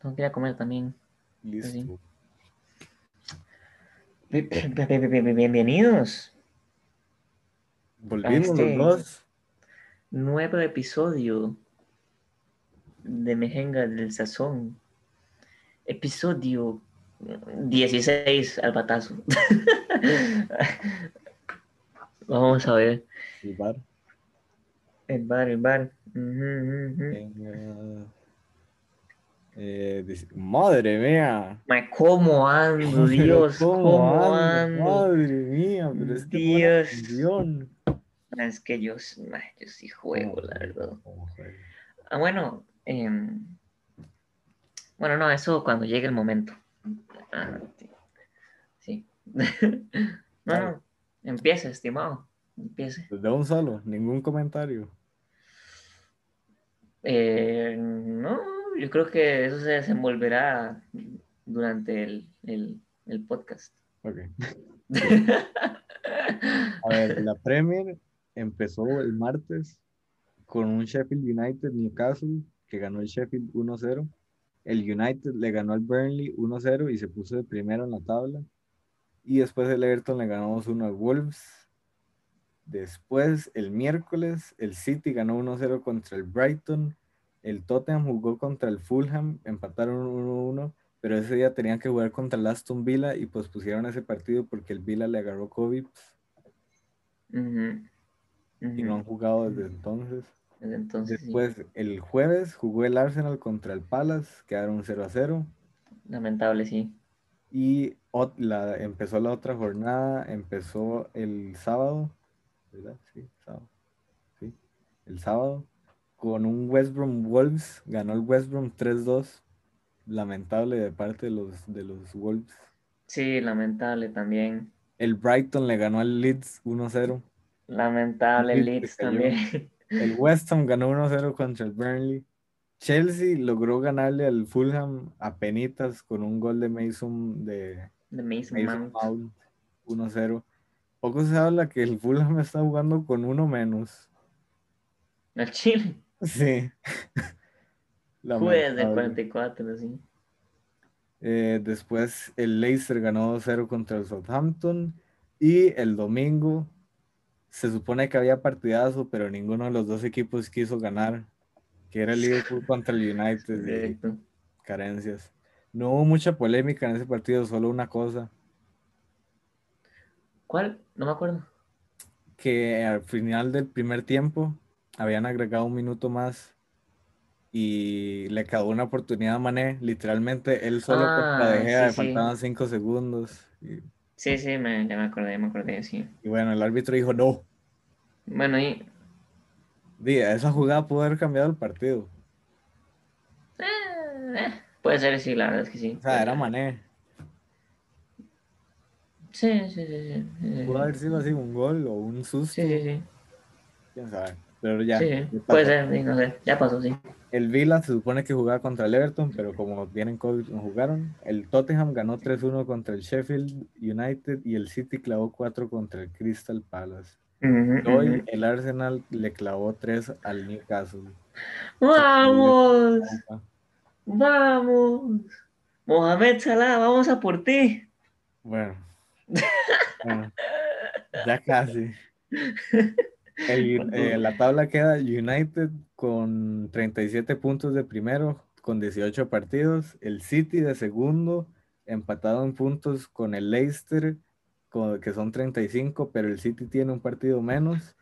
tengo que ir a comer también. Listo. Bienvenidos. Volvimos este- los dos. Nuevo episodio de Mejenga del Sazón. Episodio 16 al batazo. Vamos a ver. El bar. El bar, el bar. Ujú, ujú, ujú. Venga. Eh, madre mía. ¿Cómo ando, Dios? ¿Cómo, ando? Madre mía, pero es que Dios. Es que yo, yo sí juego, ¿Cómo la verdad. Ah, bueno, em, bueno, no, eso cuando llegue el momento. Ah, sí. sí. no, no, empiece, estimado, empiece. De un solo, ningún comentario. Eh, no, yo creo que eso se desenvolverá durante el, el, el podcast. Ok. A ver, la Premier empezó el martes con un Sheffield United Newcastle que ganó el Sheffield 1-0. El United le ganó al Burnley 1-0 y se puso de primero en la tabla. Y después el Everton le ganó 2-1 al Wolves. Después, el miércoles, el City ganó 1-0 contra el Brighton. El Tottenham jugó contra el Fulham, empataron 1-1 pero ese día tenían que jugar contra el Aston Villa y pues pusieron ese partido porque el Villa le agarró COVID y no han jugado desde entonces. Desde Entonces, sí, Después, el jueves jugó el Arsenal contra el Palace, quedaron 0 a 0 lamentable, sí. y la, empezó la otra jornada, empezó el sábado, ¿verdad? Sí, sábado. Sí, el sábado con un West Brom Wolves, ganó el West Brom 3-2, lamentable de parte de los, de los Wolves. Sí, lamentable también. El Brighton le ganó al Leeds 1-0. Lamentable Leeds también. El West Ham ganó 1-0 contra el Burnley. Chelsea logró ganarle al Fulham a penitas con un gol de Mason de De Mason Mason Mount. Mount 1-0. Poco se habla que el Fulham está jugando con uno menos. El Chile. Sí. Juez del Lamentable. 44, sí. Eh, después el Leicester ganó 2-0 contra el Southampton. Y el domingo se supone que había partidazo, pero ninguno de los dos equipos quiso ganar. Que era el Liverpool contra el United. carencias. No hubo mucha polémica en ese partido, solo una cosa. ¿Cuál? No me acuerdo. Que al final del primer tiempo habían agregado un minuto más y le quedó una oportunidad a Mané. Literalmente él solo Ah, contra De Gea, sí, le sí. faltaban cinco segundos. Y, Sí, sí, me, ya me acordé, me acordé, sí. y bueno, el árbitro dijo no. Bueno, y Di, esa jugada pudo haber cambiado el partido. eh, eh, puede ser, sí, la verdad es que sí. O sea, era Mané. Sí, sí, sí, sí. sí, Pudo haber sido así un gol o un susto. Sí, sí, sí. Quién sabe. Pero ya. Sí, ya puede ser, sí, no sé. Ya pasó, sí. El Villa se supone que jugaba contra el Everton, pero como vienen COVID no jugaron. El Tottenham ganó 3-1 contra el Sheffield United y el City clavó 4 contra el Crystal Palace. Hoy el Arsenal le clavó 3 al Newcastle. ¡Vamos! ¡Vamos! Mohamed Salah, vamos a por ti. Bueno, bueno, ya casi. El- eh, la tabla queda United con 37 puntos de primero, con 18 partidos. El City de segundo, empatado en puntos con el Leicester, con- que son 35, pero el City tiene un partido menos.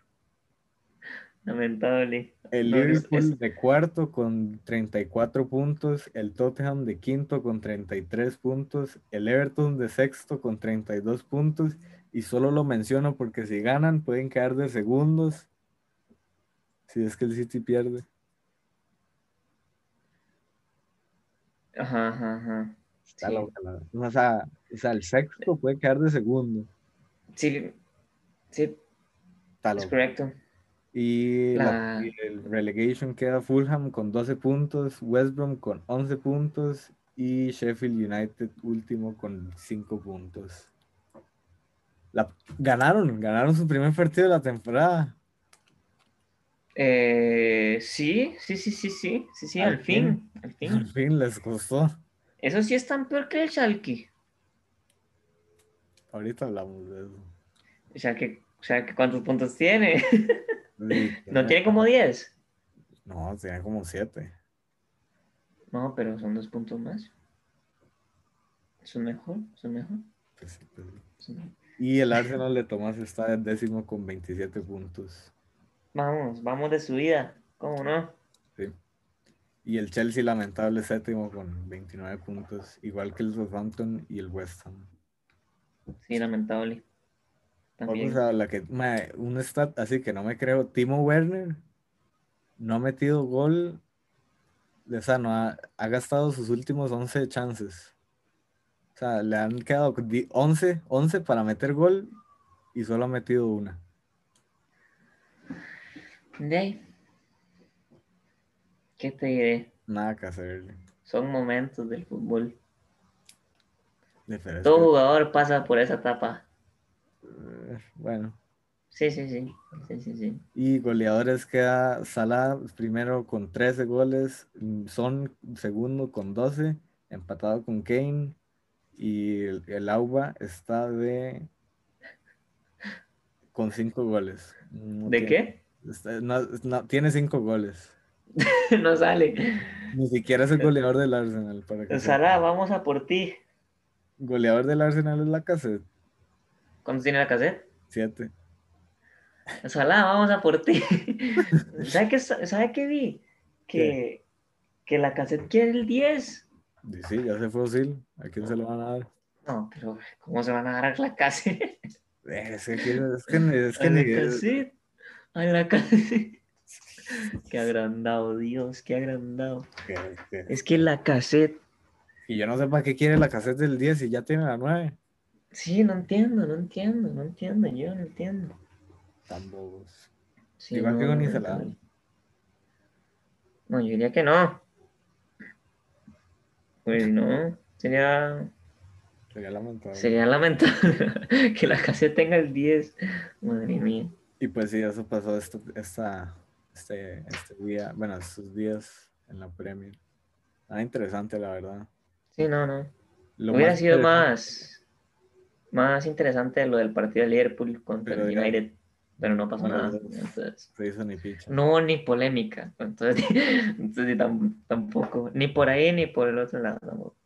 Lamentable. El No, Liverpool es- de cuarto con 34 puntos, el Tottenham de quinto con 33 puntos, el Everton de sexto con 32 puntos, y solo lo menciono porque si ganan pueden quedar de segundos, si es que el City pierde. Ajá, ajá, ajá. Está Sí. loca la- O sea, o sea, el sexto puede quedar de segundo. Sí, sí, Está es correcto. Y la- La- y el relegation queda Fulham con 12 puntos, West Brom con 11 puntos y Sheffield United último con 5 puntos. La, ganaron, ganaron su primer partido de la temporada. Eh, sí, sí, sí, sí, sí, sí, sí, Al al fin, Al Al fin. fin les costó. Eso sí es tan peor que el Schalke. Ahorita hablamos de eso. El Schalke, Schalke, ¿cuántos puntos tiene? Sí, ¿No tiene como 10? No, tiene como 7. No, pero son dos puntos más. Eso es mejor, eso es mejor. Pues sí, pues sí. Y el Arsenal de Tomás está en décimo con 27 puntos. Vamos, vamos de subida. ¿Cómo no? Sí. Y el Chelsea, lamentable, séptimo con 29 puntos, igual que el Southampton y el West Ham. Sí, lamentable. También. Vamos a la que, mae, un stat así que no me creo. Timo Werner no ha metido gol. O sea, no ha, ha gastado sus últimos 11 chances. O sea, le han quedado di- 11, 11 para meter gol y solo ha metido una. De. ¿Qué te diré? Nada que hacerle. Son momentos del fútbol. Todo jugador pasa por esa etapa. eh, bueno. Sí, sí, sí. Sí, sí, sí. Y goleadores queda Salah primero con 13 goles, mm, Son segundo con 12, empatado con Kane. Y el, el Auba está de con 5 goles. No ¿De tiene- qué? está- no- no, tiene 5 goles. no sale. Ni siquiera es el goleador del Arsenal. Para que Sara, vamos a por ti. Goleador del Arsenal es la cassette. ¿Cuántos tiene la cassette? 7. Salah, vamos a por ti. ¿Sabe qué, sabe qué vi? Que, que la cassette quiere el 10. Sí, ya se fue Osil. ¿A quién se lo van a dar? No, pero ¿cómo se van a dar a la cassette? Eh, Es que, es que, es que a la ni- cassette. A la cassette. Qué agrandado, Dios, qué agrandado. que- que- Es que la cassette. Y yo no sé para qué quiere la cassette del 10 y ya tiene la 9. Sí, no entiendo, no entiendo, no entiendo, yo no entiendo. Tan bobos. Sí, Igual que no, con no, no. No, yo diría que no. Pues no, sería, Sería lamentable. sería lamentable que la cassette tenga el 10. Madre mía. Y pues sí, eso pasó esto, esta, este, este día, bueno, estos días en la Premier. Nada interesante, la verdad. Sí, no, no. Lo Hubiera más sido más, más interesante lo del partido de Liverpool contra Pero el United, pero no pasó No, nada. no. Entonces, Se hizo ni no hubo ni polémica. Entonces, entonces tampoco. Ni por ahí ni por el otro lado. tampoco.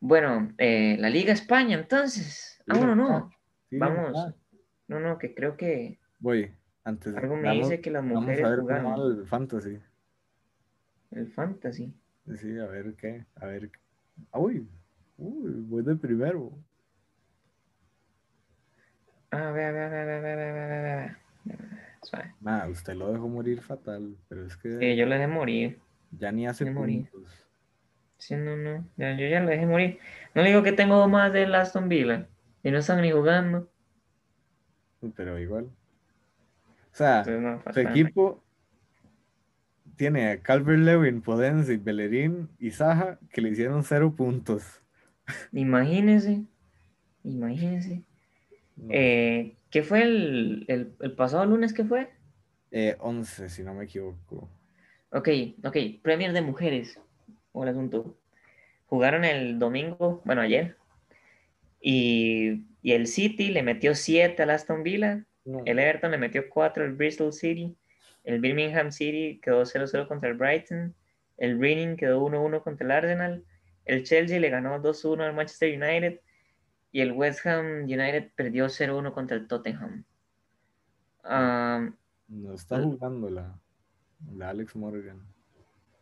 Bueno, eh, la Liga España, entonces. Ah, bueno, no. Sí, Vamos. No, no, que creo que voy, antes de- algo me vamos- dice que las Vamos mujeres a ver cómo va jugaron el fantasy. el fantasy. Sí, a ver qué, a ver. Uy, uy, voy de primero. Ah, a ver, a ver, a ver, a ver, a ver, a ver. Suave. Nah, eh. usted lo dejó morir fatal, pero es que. Sí, yo lo dejé morir. Ya ni hace morir. Sí, no, no. Yo ya lo dejé morir. No digo que tengo más de Aston Villa. Y no están ni jugando. Pero igual. O sea, pues no, su equipo tiene a Calvert Lewin, Podense, Bellerín y Saja que le hicieron cero puntos. Imagínense. Imagínense. Eh, ¿qué fue el, el, el pasado lunes que fue? eh, 11, si no me equivoco. Ok, ok. Premier de mujeres. Hola, asunto. Jugaron el domingo, bueno, ayer. Y, y el City le metió 7 al Aston Villa. No, El Everton le metió 4 al Bristol City. El Birmingham City quedó 0-0 contra el Brighton. El Reading quedó 1-1 contra el Arsenal. El Chelsea le ganó 2-1 al Manchester United. Y el West Ham United perdió 0-1 contra el Tottenham. Ah, no está jugando la, la Alex Morgan.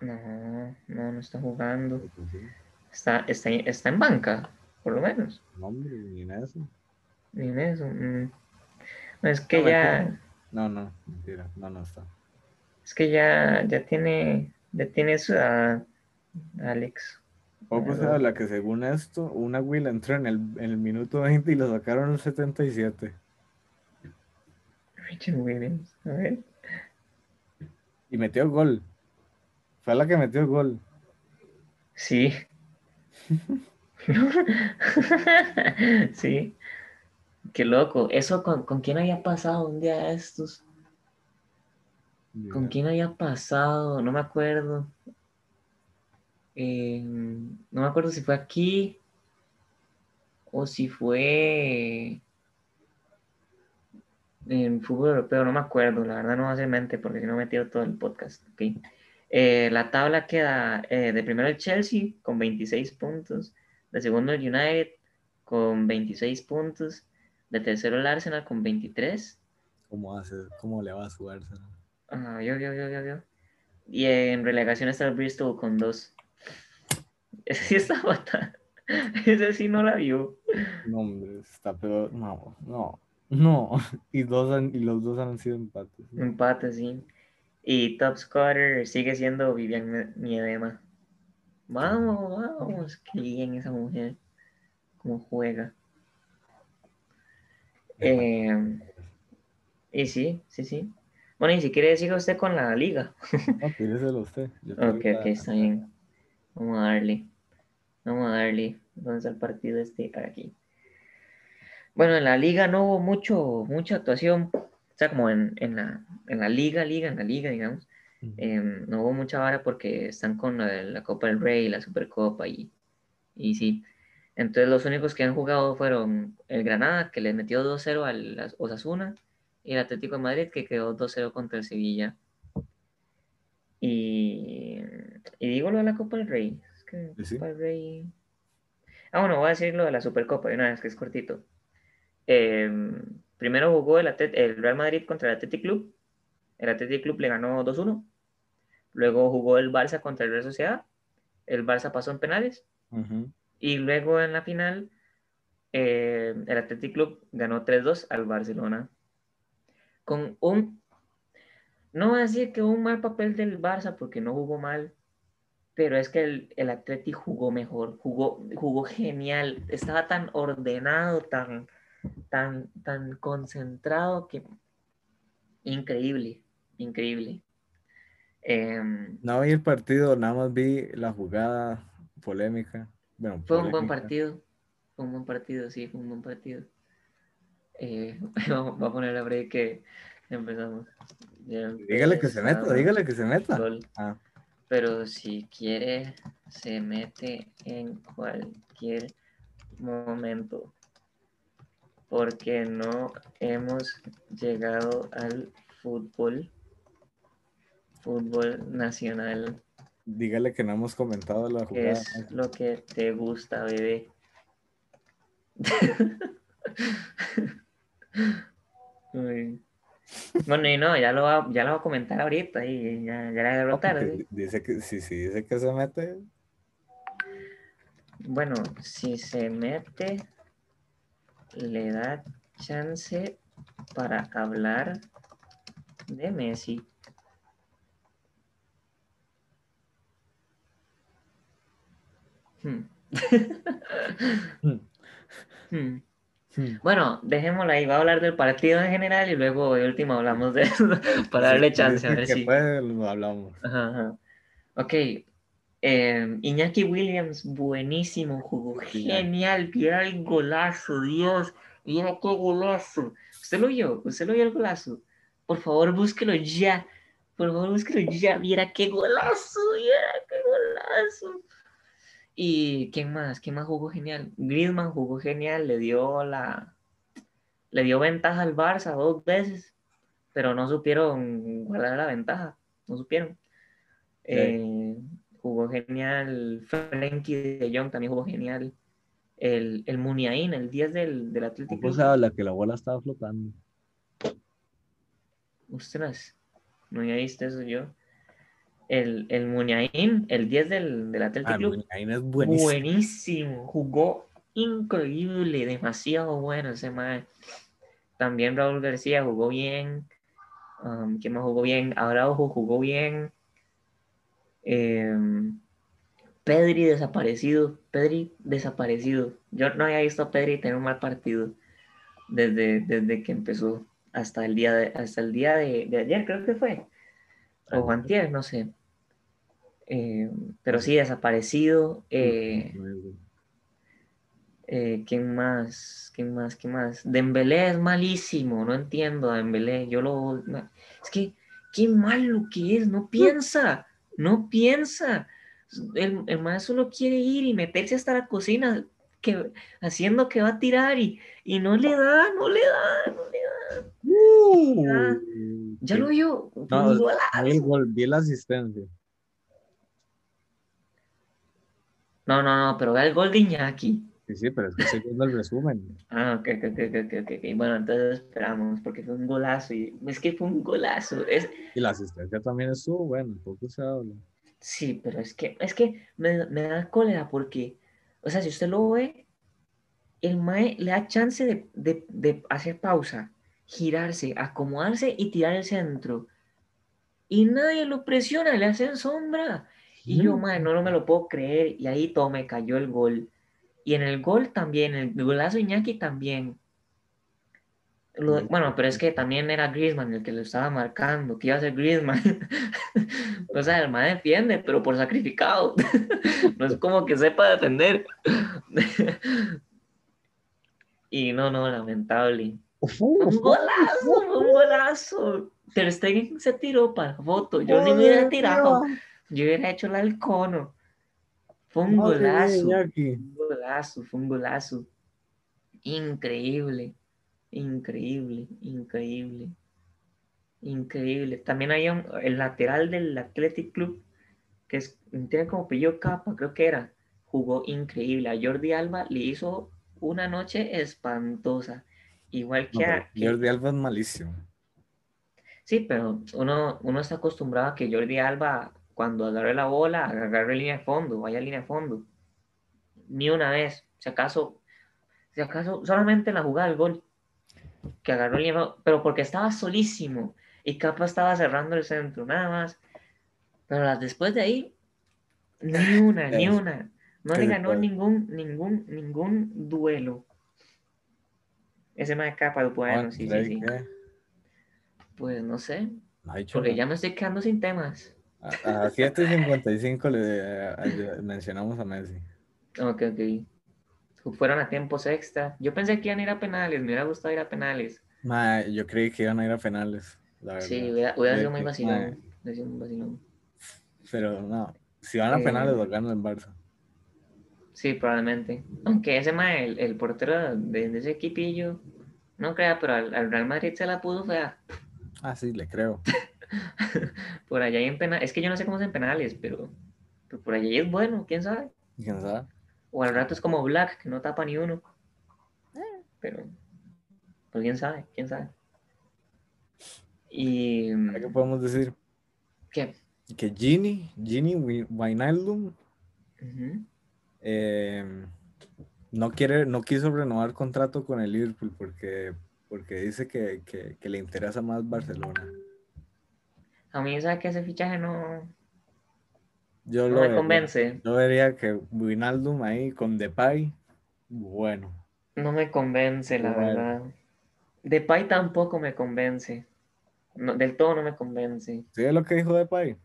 no, no, no está jugando. Pues Está, está, está en banca, por lo menos. no, hombre, ni en eso. Ni en eso. mm. No, es que No ya, No, no, mentira, no, no está. es que ya, ya tiene, ya tiene su edad, Alex. Poco se Claro. habla que según esto, una Will entró en el, en el minuto 20 y lo sacaron en el 77. Richard Williams, a ver. Y metió gol. Fue la que metió gol. Sí. sí. Qué loco. Eso con, con quién había pasado un día de estos. ¿Con quién había pasado? No me acuerdo. Eh, no me acuerdo si fue aquí o si fue en fútbol europeo, no me acuerdo, la verdad no va a ser mente porque si no me tiro todo el podcast. Okay. Eh, la tabla queda eh, de primero el Chelsea con 26 puntos, de segundo el United con 26 puntos, de tercero el Arsenal con 23. ¿Cómo, hace, cómo le va a su Arsenal? Ah, yo, yo, yo, yo, yo. Y en relegación está el Bristol con 2. Ese sí está fatal. Ese sí no la vio. No, hombre, está peor. No, no. No, y, dos y los dos han sido empates. Empates, sí. Y top scorer sigue siendo Vivian Miedema. Vamos, vamos, qué bien esa mujer. Cómo juega. Eh, y sí, sí, sí. Bueno, y si quiere siga usted con la liga. No, usted. ok, ok, está bien. Vamos a darle. Vamos a darle. ¿Dónde está el partido este? Aquí. Bueno, en la liga no hubo mucho, mucha actuación, o sea, como en, la, liga, liga, en la liga, digamos. Em, no hubo mucha vara porque están con la, Copa del Rey, la Supercopa y, y sí. Entonces los únicos que han jugado fueron el Granada, que le metió 2-0 al Osasuna, y el Atlético de Madrid, que quedó 2-0 contra el Sevilla. Y, y digo lo de la Copa del Rey. Es que Copa del Rey... Ah, bueno, voy a decir lo de la Supercopa de una vez, que es cortito. Em, primero jugó el, el, Real Madrid contra el Athletic Club. El Athletic Club le ganó 2-1. Luego jugó el Barça contra el Real Sociedad. El Barça pasó en penales. Y luego en la final, eh, el Athletic Club ganó 3-2 al Barcelona. Con un. No voy a decir que un mal papel del Barça porque no jugó mal, pero es que el, el Athletic jugó mejor, jugó, jugó genial, estaba tan ordenado, tan, tan, tan concentrado que increíble, increíble. Em, no vi el partido, nada más vi la jugada polémica. fue un buen partido, fue un buen partido, sí, fue un buen partido. Eh, voy a poner la break que empezamos. dígale que se meta, dígale que se meta. Ah. Pero si quiere, se mete en cualquier momento porque no hemos llegado al fútbol, fútbol nacional. Dígale que no hemos comentado la jugada. ¿Qué es lo que te gusta, bebé? Bueno, y no, ya lo, va, ya lo voy a comentar ahorita y ya, ya la voy a Dice que, si, si dice que se mete. Bueno, si se mete, le da chance para hablar de Messi. Hmm. Hmm. Hmm. Bueno, dejémoslo ahí. Va a hablar del partido en general y luego de último hablamos de eso para darle chance. A ver si. lo hablamos. Ok. Eh, Iñaki Williams, buenísimo, jugó genial, mira el golazo, Dios, mira qué golazo. ¿Usted lo vio? ¿Usted lo vio el golazo? Por favor, búsquelo ya. Por favor, búsquelo ya. Mira qué golazo, mira qué golazo. ¿Y quién más? ¿Quién más jugó genial? Griezmann jugó genial, le dio la le dio ventaja al Barça dos veces, pero no supieron guardar la ventaja, no supieron. Eh, jugó genial. Frankie de Jong también jugó genial. El, el Muniain, el 10 del, del Atlético. ¿Cómo se habla que la bola estaba flotando? Ostras, no había visto eso yo. El, el Muniain, el 10 del, del Atlético. Ah, Muniain es buenísimo. Buenísimo, jugó increíble, demasiado bueno ese man. También Raúl García jugó bien. Um, ¿Quién más jugó bien? Araujo jugó bien. Em, Pedri desaparecido, Pedri desaparecido. Yo no había visto a Pedri tener un mal partido desde, desde que empezó hasta el día de, hasta el día de, ayer, creo que fue. O antier, no sé. Em, pero sí, desaparecido. Eh, eh, ¿Quién más? ¿Quién más? ¿Quién más? Dembélé es malísimo, no entiendo a Dembélé. Yo lo... Es que, qué malo que es, no piensa no piensa. el, el maestro solo quiere ir y meterse hasta la cocina, que, haciendo que va a tirar y, y no le da, no le da, no le da. Uh, Ya lo vio. No, el gol, vi la asistencia. No, no, no, pero vea el gol de Iñaki. Sí, sí, pero es que estoy viendo el resumen. Ah, ok, ok, ok, ok, ok, ok. Bueno, entonces esperamos, porque fue un golazo. Y es que fue un golazo. Es, Y la asistencia también estuvo bueno, poco se habla. sí, pero es que, es que me, me da cólera porque, o sea, si usted lo ve, el Mae le da chance de, de, de hacer pausa, girarse, acomodarse y tirar el centro. Y nadie lo presiona, le hacen sombra. Y yo, mae, no, no me lo puedo creer. Y ahí todo me cayó el gol. Y en el gol también, el golazo Iñaki también. Lo- bueno, pero es que también era Griezmann el que lo estaba marcando, que iba a ser Griezmann. o sea, el mae defiende, pero por sacrificado. no es como que sepa defender. y no, no, lamentable. Fue un golazo, fue un golazo. Ter Stegen se tiró para la foto. Yo ni me hubiera tirado. Yo hubiera hecho la del cono. Fue un mía, golazo. Un golazo, fue un golazo. Increíble, increíble, increíble, increíble. También hay un, el lateral del Athletic Club, que es, tiene como pillo capa, creo que era, jugó increíble. A Jordi Alba le hizo una noche espantosa. Igual que a... que- Jordi Alba es malísimo. Sí, pero uno, uno está acostumbrado a que Jordi Alba, cuando agarre la bola, agarre línea de fondo, vaya a línea de fondo. Ni una vez. Si acaso, si acaso, solamente en la jugada del gol. Que agarró línea de fondo, pero porque estaba solísimo. Y Capa estaba cerrando el centro, nada más. Pero las después de ahí, ni una, ni una. No le ganó ningún, ningún, ningún duelo. Ese más de Capa, bueno, sí, sí, ¿crees sí. que? Pues no sé. No Porque nada. ya me estoy quedando sin temas. A, a 7.55 le mencionamos a Messi. Ok, ok. Fueron a tiempos extra. Yo pensé que iban a ir a penales. Me hubiera gustado ir a penales. Ma, yo creí que iban a ir a penales, la verdad. Sí, hubiera, hubiera sido muy vacilón. Pero no, si van a Eh, penales lo ganan en Barça. Sí, probablemente. Aunque ese mae, el, el portero de, de ese equipillo, no crea, pero al, al Real Madrid se la pudo fea. Ah, sí, le creo. Por allá hay en penales. Es que yo no sé cómo es en penales, pero, pero por allá es bueno, quién sabe. ¿Quién sabe? O al rato es como Black, que no tapa ni uno. Pero, pues quién sabe, quién sabe. Y. ¿Qué podemos decir? ¿Qué? Que Gini Wi- Wijnaldum, Ujú. Eh, no quiere, no quiso renovar contrato con el Liverpool porque, porque dice que, que- que le interesa más Barcelona. A mí, ¿sabe que ese fichaje no, Yo no lo me vería- convence? Yo vería que Wijnaldum ahí con Depay, bueno. No me convence, la Bueno. verdad. Depay tampoco me convence. No, del todo no me convence. ¿Sí es lo que dijo Depay?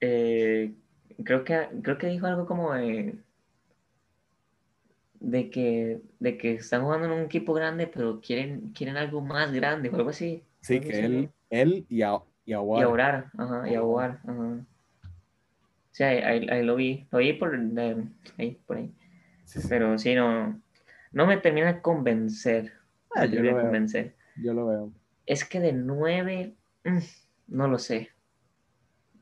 Eh, creo que, creo que dijo algo como de, de que, de que están jugando en un equipo grande, pero quieren, quieren algo más grande o algo así. Sí, que él, él y, a, y Y Aguar. a orar, ajá, y a orar, ajá. Sí, ahí, ahí- ahí lo vi, lo vi por, de- ahí, por ahí. Sí, sí. Pero sí, no, no me termina de convencer. Ah, me yo lo veo. convencer. Yo lo veo. Es que de nueve, mm, no lo sé.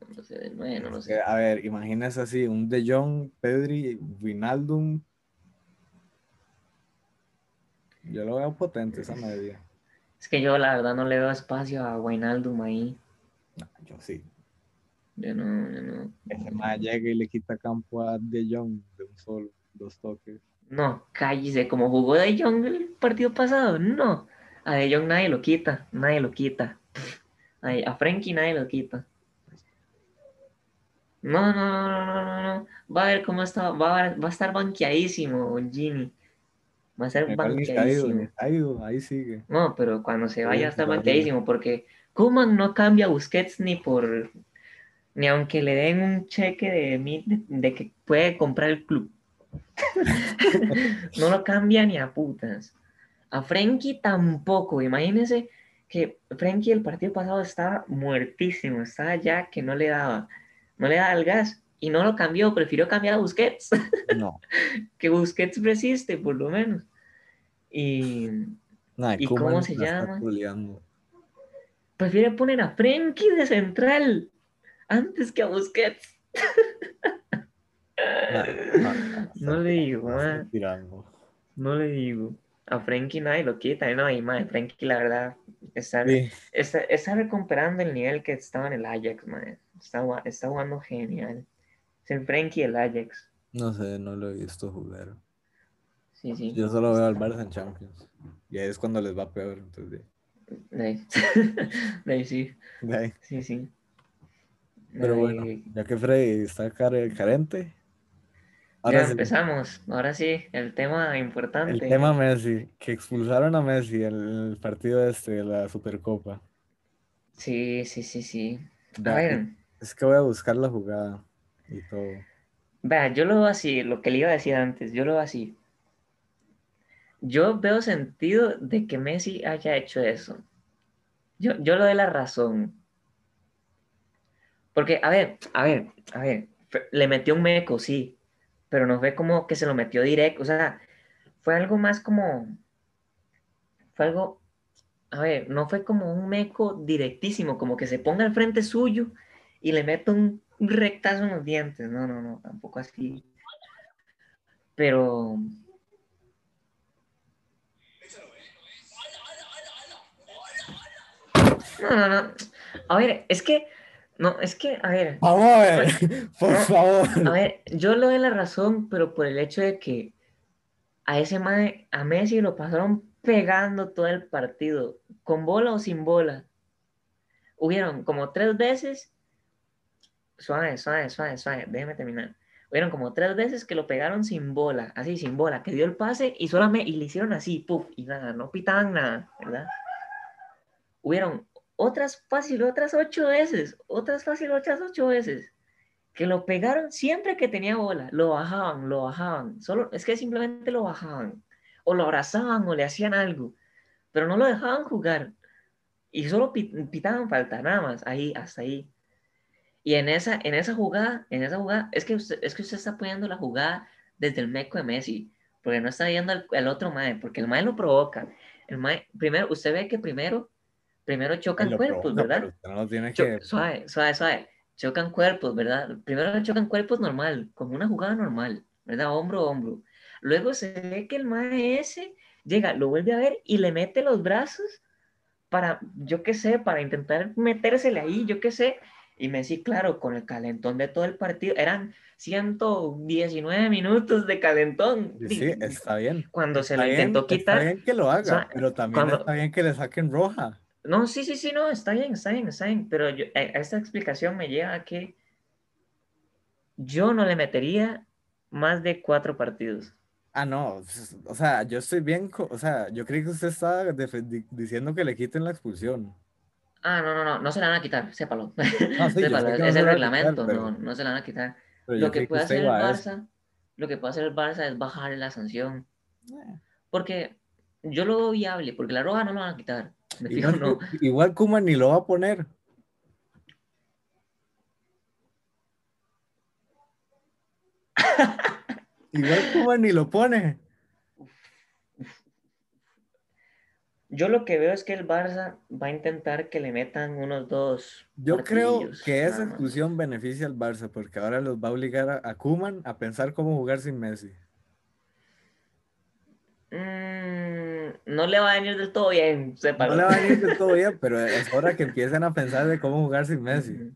No lo sé, de nueve, no lo sé. A ver, imagínese así, un De Jong, Pedri, Wijnaldum. Yo lo veo potente esa media. Es que yo la verdad no le veo espacio a Wijnaldum ahí. No, yo sí. Yo no, yo no. Ese más llega y le quita campo a De Jong de un solo, dos toques. No, cállese, como jugó De Jong el partido pasado, no. A De Jong nadie lo quita, nadie lo quita. A Frenkie nadie lo quita. No, no, no, no, no, no, no. Va a ver cómo está, va a, va a estar banqueadísimo Gini. Va a ser banqueadísimo. ahí sigue. No, pero cuando se vaya todavía. banqueadísimo, porque Koeman no cambia a Busquets ni por ni aunque le den un cheque de, mil- de, de que puede comprar el club. no lo cambia ni a putas. A Frenkie tampoco. Imagínense que Frenkie el partido pasado estaba muertísimo, estaba ya que no le daba, no le daba el gas y no lo cambió, prefirió cambiar a Busquets. No. que Busquets resiste, por lo menos. Y, Nah, ¿Y cómo se llama? prefiere poner a Frenkie de central antes que a Busquets. Nah, nah, nah, No le digo. No le digo. A Frenkie nadie lo quita, no, y madre, Frenkie la verdad está, Sí, está, está recuperando el nivel que estaba en el Ajax, madre. Está, está jugando genial. Es el Frenkie del Ajax. no sé, no lo he visto jugar. Sí, sí. Yo solo veo al Barça en Champions. Y ahí es cuando les va peor. Entonces, De ahí. De ahí sí, de ahí. sí, sí. Pero bueno, ya que Freddy está care- carente, ahora ya sí, empezamos. Ahora sí, el tema el importante. tema Messi, que expulsaron a Messi en el partido este de la Supercopa. Sí, sí, sí, sí. A ver, Es que voy a buscar la jugada y todo. vea, yo lo veo así, lo que le iba a decir antes, yo lo veo así. Yo veo sentido de que Messi haya hecho eso. Yo, yo le doy la razón. Porque, a ver, a ver, a ver, le metió un meco, sí, pero no fue como que se lo metió directo, o sea, fue algo más como, fue algo, a ver, no fue como un meco directísimo, como que se ponga al frente suyo y le meta un, un rectazo en los dientes, no, no, no, tampoco así. Pero, no, no, no, a ver, es que, no, es que, a ver, Vamos a ver, por No, favor. A ver, yo le doy la razón, pero por el hecho de que a ese mae, a Messi lo pasaron pegando todo el partido, con bola o sin bola. Hubieron como tres veces, suave, suave, suave, suave, déjeme terminar. Hubieron como tres veces que lo pegaron sin bola, así sin bola, que dio el pase y solamente, y le hicieron así, puff, y nada, no pitaban nada, ¿verdad? Hubieron otras fácil, otras ocho veces, otras fácil, otras ocho veces que lo pegaron siempre que tenía bola, lo bajaban, lo bajaban, solo es que simplemente lo bajaban, o lo abrazaban o le hacían algo, pero no lo dejaban jugar y solo pi- pitaban falta, nada más, ahí, hasta ahí. Y en esa, en esa jugada, en esa jugada, es que usted, es que usted está apoyando la jugada desde el meco de Messi, porque no está viendo al, al otro mae, porque el mae lo provoca. El mae, primero, usted ve que primero, primero chocan Lo cuerpos, provoca, ¿verdad? pero no tiene que. suave, suave, suave. Chocan cuerpos, ¿verdad? Primero chocan cuerpos normal, como una jugada normal, ¿verdad? Hombro a hombro. Luego se ve que el mae ese llega, lo vuelve a ver y le mete los brazos para, yo qué sé, para intentar metérsele ahí, yo qué sé. Y Messi, claro, con el calentón de todo el partido, eran 119 minutos de calentón. Sí, está bien. Cuando se Está lo bien, intentó Está quitar, bien que lo haga, o sea, pero también cuando- está bien que le saquen roja. No, sí, sí, sí, no, está bien, está bien, está bien, pero yo, a esta explicación me lleva a que yo no le metería más de cuatro partidos. Ah, no, o sea, yo estoy bien, o sea, yo creí que usted estaba diciendo que le quiten la expulsión. Ah, no, no, no, no se la van a quitar, sépalo. No, sí, Sépalo, no es se el la quitar, reglamento, pero- no, no se la van a quitar. Pero Lo que puede hacer el. Barça, lo que puede hacer el Barça es bajarle la sanción, Eh. porque yo lo veo viable, porque la roja no lo van a quitar, me fijo, Igual, no. igual Koeman ni lo va a poner. Igual Koeman ni lo pone. Yo lo que veo es que el Barça va a intentar que le metan unos dos Yo creo que esa expulsión beneficia al Barça porque ahora los va a obligar a, a Koeman a pensar cómo jugar sin Messi. Mm, no le va a venir del todo bien. No le va a venir de todo bien, pero es hora que empiecen a pensar de cómo jugar sin Messi.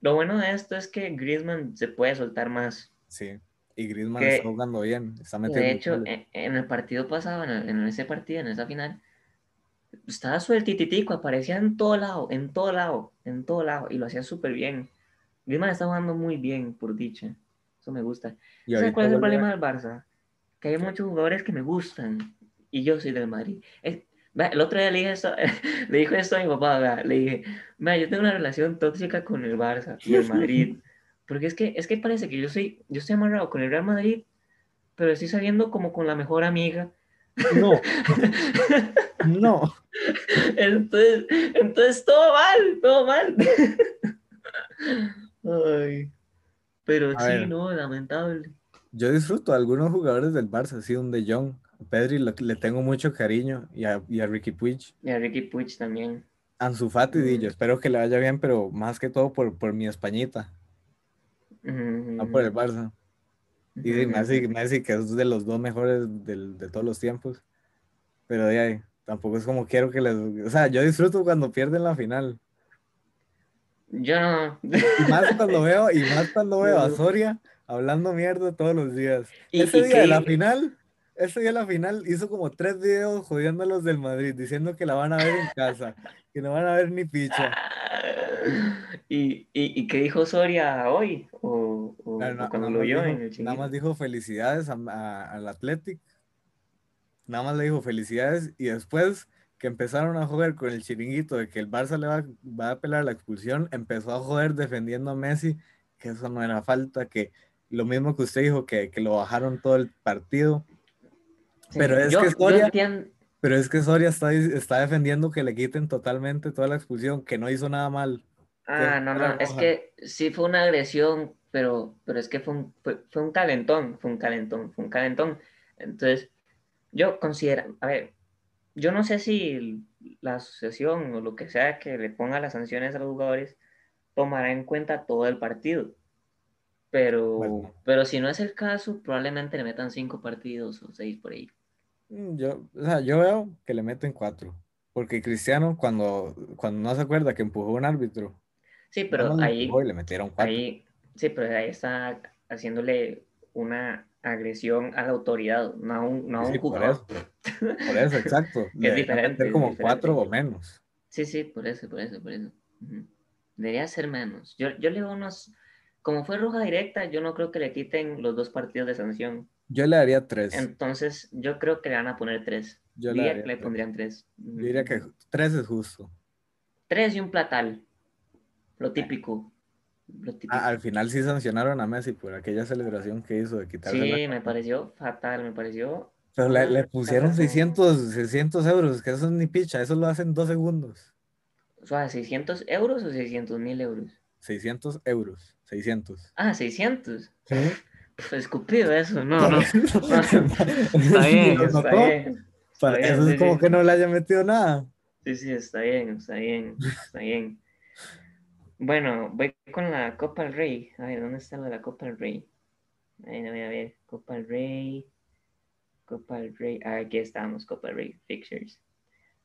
Lo bueno de esto es que Griezmann se puede soltar más. Sí. Y Griezmann Que- está jugando bien, está Y metiendo de hecho, goles. en, en el partido pasado, en, el- en ese partido, en esa final, estaba sueltititico, aparecía en todo lado, en todo lado, en todo lado, y lo hacía súper bien. Griezmann está jugando muy bien, por dicha. Eso me gusta. Y ¿Sabes cuál es el problema del Barça? Que hay muchos jugadores que me gustan y yo soy del Madrid. Es- el otro día le dije esto, le dije esto a mi papá, le dije, "Vea, yo tengo una relación tóxica con el Barça y el Madrid. Porque es que, es que parece que yo soy, yo estoy amarrado con el Real Madrid, pero estoy saliendo como con la mejor amiga. No, no. Entonces, entonces todo mal, todo mal. Ay. Pero A sí, ver. no, lamentable. Yo disfruto a algunos jugadores del Barça, así un De Jong, a Pedri lo- le tengo mucho cariño y a, y a Ricky Puig. Y a Ricky Puig también. Ansu Fati, di, yo Mm. espero que le vaya bien, pero más que todo por, por mi Españita, no por el Barça. Y de Messi, Messi, que es de los dos mejores del- de todos los tiempos. Pero de ahí, tampoco es como quiero que les... O sea, yo disfruto cuando pierden la final. Yo no. Y más cuando veo, y más cuando veo a Soria hablando mierda todos los días. ¿Y- ese y día de la final, ese día de la final hizo como tres videos jodiendo a los del Madrid, diciendo que la van a ver en casa, que no van a ver ni picha. ¿Y, y, y qué dijo Soria hoy? ¿O, o- Claro, o na- cuando lo vio en el nada más dijo felicidades al Athletic. Nada más le dijo felicidades y después que empezaron a joder con el chiringuito de que el Barça le va, va a apelar la expulsión, empezó a joder defendiendo a Messi, que eso no era falta, que lo mismo que usted dijo, que, que lo bajaron todo el partido. Sí, Pero es yo, que Soria- Pero es que Soria está, está defendiendo que le quiten totalmente toda la expulsión, que no hizo nada mal. Ah, no, fuera no, es que sí fue una agresión, pero, pero es que fue un, fue, fue un calentón, fue un calentón, fue un calentón. Entonces, yo considero, a ver, yo no sé si la asociación o lo que sea que le ponga las sanciones a los jugadores tomará en cuenta todo el partido. Pero, Bueno. pero si no es el caso, probablemente le metan cinco partidos o seis por ahí. Mm, Yo, o sea, yo veo que le meten cuatro. Porque Cristiano, cuando, cuando no se acuerda que empujó a un árbitro, Sí, pero lo ahí, le metieron cuatro. ahí, sí, pero ahí está haciéndole una agresión a la autoridad, no a un, no a un Sí, por jugador. eso. Por eso, exacto. Deberían diferente, es como diferente. cuatro o menos. Sí, sí, por eso, por eso, por eso. Debería ser menos. Yo, yo le veo unos, como fue roja directa, yo no creo que le quiten los dos partidos de sanción. Yo le daría tres. Entonces, yo creo que le van a poner tres. Yo le Diría que le pondrían tres. Yo diría que tres es justo. Tres y un platal. Lo típico. Ah, al final sí sancionaron a Messi por aquella celebración que hizo de quitarse la Sí, me pareció fatal, me pareció. Pero le, le pusieron ajá. 600, 600 euros, que eso es ni picha, eso lo hacen dos segundos. O sea, ¿600 euros o 600 mil euros? 600 euros, 600. Ah, 600. ¿Sí? Pues escupido eso, no, no. Está bien, ¿Lo está bien. Para- bien, eso sí, es como sí. que no le haya metido nada. Sí, sí, está bien, está bien, está bien. Bueno, voy con la Copa del Rey. A ver, ¿dónde está lo de la Copa del Rey? A ver, a ver, a ver. Copa del Rey. Copa del Rey. Ah, aquí estamos, Copa del Rey. Fixtures.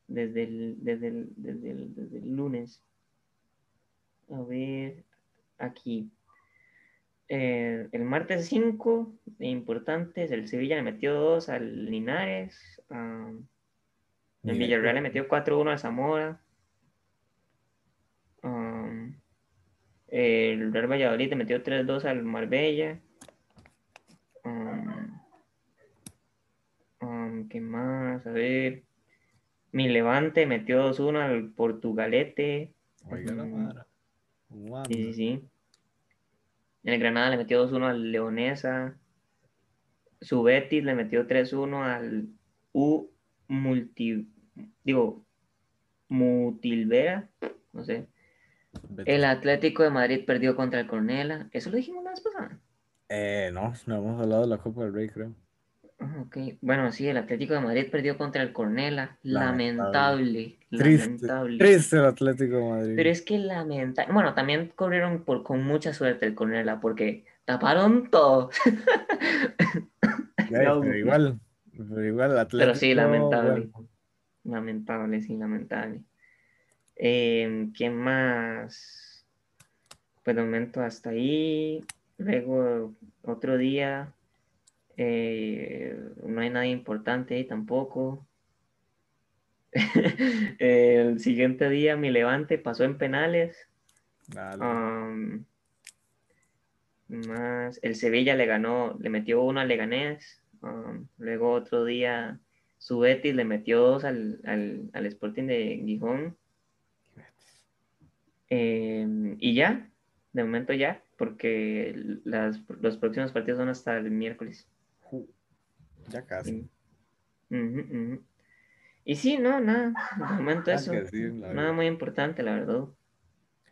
Desde el, desde el, desde el, desde el lunes. A ver, aquí. Eh, el martes 5, importantes, el Sevilla le metió 2 al Linares. ah, el Villarreal le metió 4-1 al Zamora. El Real Valladolid le metió 3-2 al Marbella. Um, um, ¿Qué más? A ver. Mi Levante metió 2-1 al Portugalete. Oiga la Mm. ¿Cómo anda? Sí, sí, sí. El Granada le metió 2-1 al Leonesa. Su Betis le metió 3-1 al U Multi. Digo, Mutilvera. No sé. El Atlético de Madrid perdió contra el Cornela. Eso lo dijimos la vez pasada. Eh, no, no hemos hablado de la Copa del Rey, creo. Ah, ok. Bueno, sí, el Atlético de Madrid perdió contra el Cornela. Lamentable. Lamentable. Triste, Lamentable. triste el Atlético de Madrid. Pero es que lamentable. Bueno, también corrieron por, con mucha suerte el Cornela porque taparon todo. No. pero igual, pero igual el Atlético. Pero sí, lamentable. bueno, Lamentable, sí, lamentable. Eh, ¿Qué más? Pues de momento hasta ahí. Luego otro día. eh, no hay nada importante ahí tampoco. El siguiente día mi levante pasó en penales. Um, más el Sevilla le ganó, le metió uno al Leganés. Um, luego otro día su Betis le metió dos al, al, al Sporting de Gijón. Eh, y ya, de momento ya, porque las, los próximos partidos son hasta el miércoles. Ya casi. Y sí, no, nada, de momento eso. Nada muy importante, la verdad.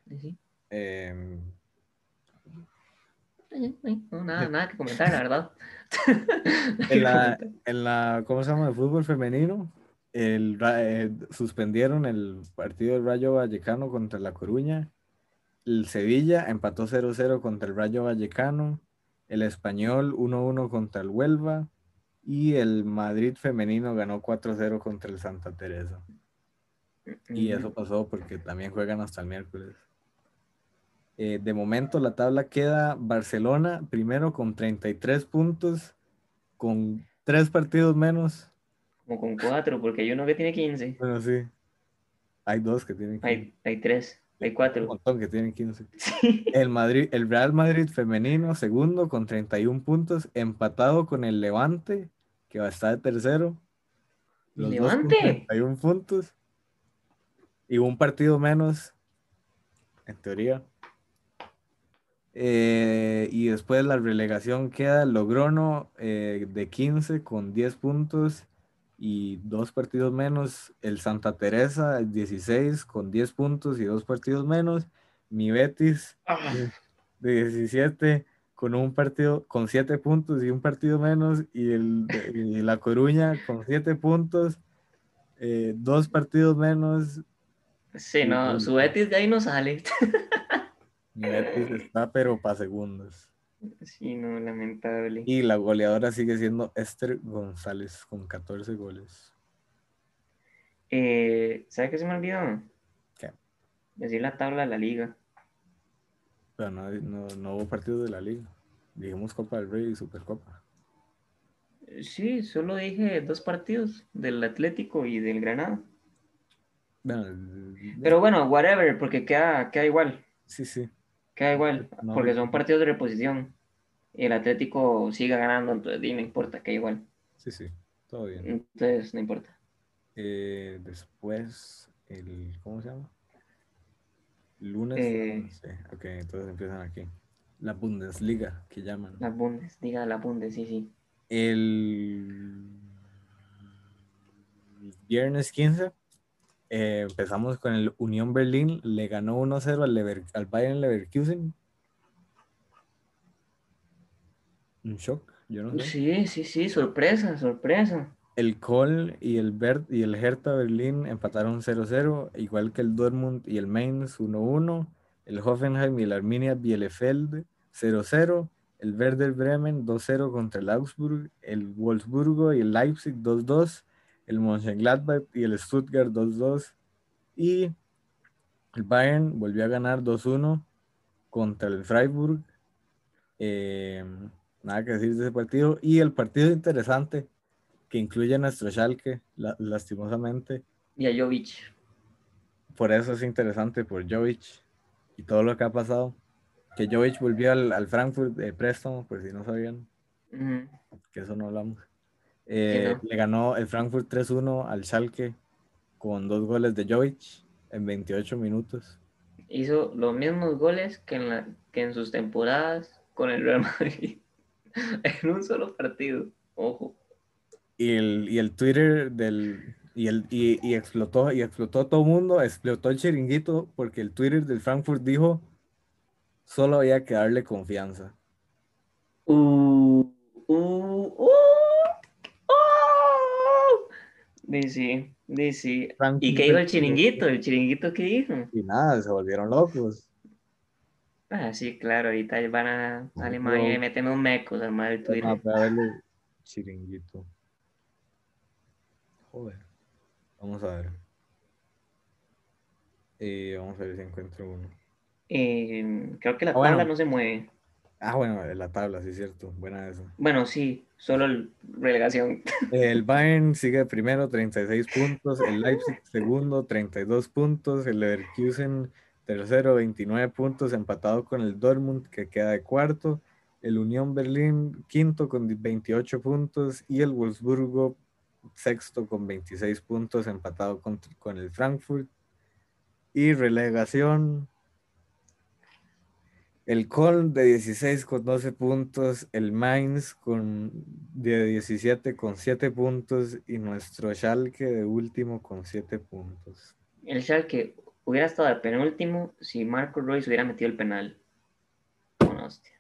Sí. Em, No, nada, nada que comentar, la verdad. En la, en la, ¿cómo se llama? El fútbol femenino, el, eh, suspendieron el partido del Rayo Vallecano contra La Coruña. El Sevilla empató 0-0 contra el Rayo Vallecano. El Español 1-1 contra el Huelva. Y el Madrid femenino ganó 4-0 contra el Santa Teresa. Y eso pasó porque también juegan hasta el miércoles. Eh, de momento la tabla queda Barcelona primero con 33 puntos, con tres partidos menos. Como con cuatro, porque hay uno que tiene 15. Bueno, sí. Hay dos que tienen 15. Hay, hay tres, hay cuatro. Un montón que tienen 15. Sí. El, Madrid, el Real Madrid femenino, segundo, con 31 puntos, empatado con el Levante, que va a estar de tercero. Los dos con ¿Levante? 31 puntos. Y un partido menos, en teoría. Eh, y después la relegación queda Logrono eh, de 15 con 10 puntos y dos partidos menos. El Santa Teresa 16 con 10 puntos y dos partidos menos. Mi Betis Ah, de 17 con un partido con 7 puntos y un partido menos y, el, y La Coruña con 7 puntos, eh, dos partidos menos. Sí, no, su Betis de ahí no sale. Mi Betis está pero para segundos. Sí, no, lamentable. Y la goleadora sigue siendo Esther González con 14 goles. Eh, ¿Sabe qué se me olvidó? ¿Qué? Decir la tabla de la liga. Pero no, no, no hubo partidos de la liga. Dijimos Copa del Rey y Supercopa. Eh, Sí, solo dije dos partidos, del Atlético y del Granada. Bueno, Pero bueno, whatever, porque queda, queda igual. sí, sí. Queda igual, No. porque son partidos de reposición. Y el Atlético sigue ganando, entonces di, no importa, queda igual. Sí, sí. Todo bien. Entonces, no importa. Eh, después, el, ¿cómo se llama? Lunes. Eh. no sé. Ok, entonces empiezan aquí. La Bundesliga, que llaman. La Bundes, diga la Bundes, sí, sí. El viernes 15 eh, empezamos con el Unión Berlín, le ganó 1-0 al, al Bayern Leverkusen. Un shock, yo no sé. Sí, sí, sí, sorpresa, sorpresa. El Kohl y el, y el Hertha Berlín empataron 0-0, igual que el Dortmund y el Mainz 1-1. El Hoffenheim y el Arminia Bielefeld 0-0. El Werder Bremen 2-0 contra el Augsburg. El Wolfsburgo y el Leipzig 2-2. El Mönchengladbach y el Stuttgart 2-2. Y el Bayern volvió a ganar 2-1 contra el Freiburg. Eh, nada que decir de ese partido. Y el partido interesante que incluye a nuestro Schalke, la- lastimosamente. Y a Jovic. Por eso es interesante, por Jovic y todo lo que ha pasado. Que Jovic volvió al, al Frankfurt de préstamo, por si no sabían, que eso no hablamos. Eh, no. Le ganó el Frankfurt 3-1 al Schalke con dos goles de Jovic en 28 minutos. Hizo los mismos goles que en, la, que en sus temporadas con el Real Madrid. en un solo partido. Ojo. Y el, y el Twitter del... Y, el, y, y explotó, y explotó todo el mundo, explotó el chiringuito porque el Twitter del Frankfurt dijo solo había que darle confianza. Uh, uh, uh, uh. Di sí. Frankfurt ¿Y qué dijo el chiringuito? ¿El chiringuito qué dijo? Y nada, se volvieron locos. Ah, sí, claro, ahorita van a Alemania y meten mecos al madre del Ah, Twitter. voy a verle chiringuito. Joder. Vamos a ver. Eh, vamos a ver si encuentro uno. Eh, creo que la Ah, bueno. tabla no se mueve. Ah, bueno, la tabla, sí es cierto. Buena esa. Bueno, sí, solo el relegación. El Bayern sigue primero, 36 puntos. El Leipzig segundo, 32 puntos. El Leverkusen tercero, 29 puntos, empatado con el Dortmund, que queda de cuarto. El Unión Berlín quinto con 28 puntos. Y el Wolfsburgo sexto con 26 puntos, empatado con, con el Frankfurt. Y relegación. El Köln de 16 con 12 puntos, el Mainz con, de 17 con 7 puntos y nuestro Schalke de último con 7 puntos. El Schalke hubiera estado de penúltimo si Marco Royce hubiera metido el penal. Bueno, hostia.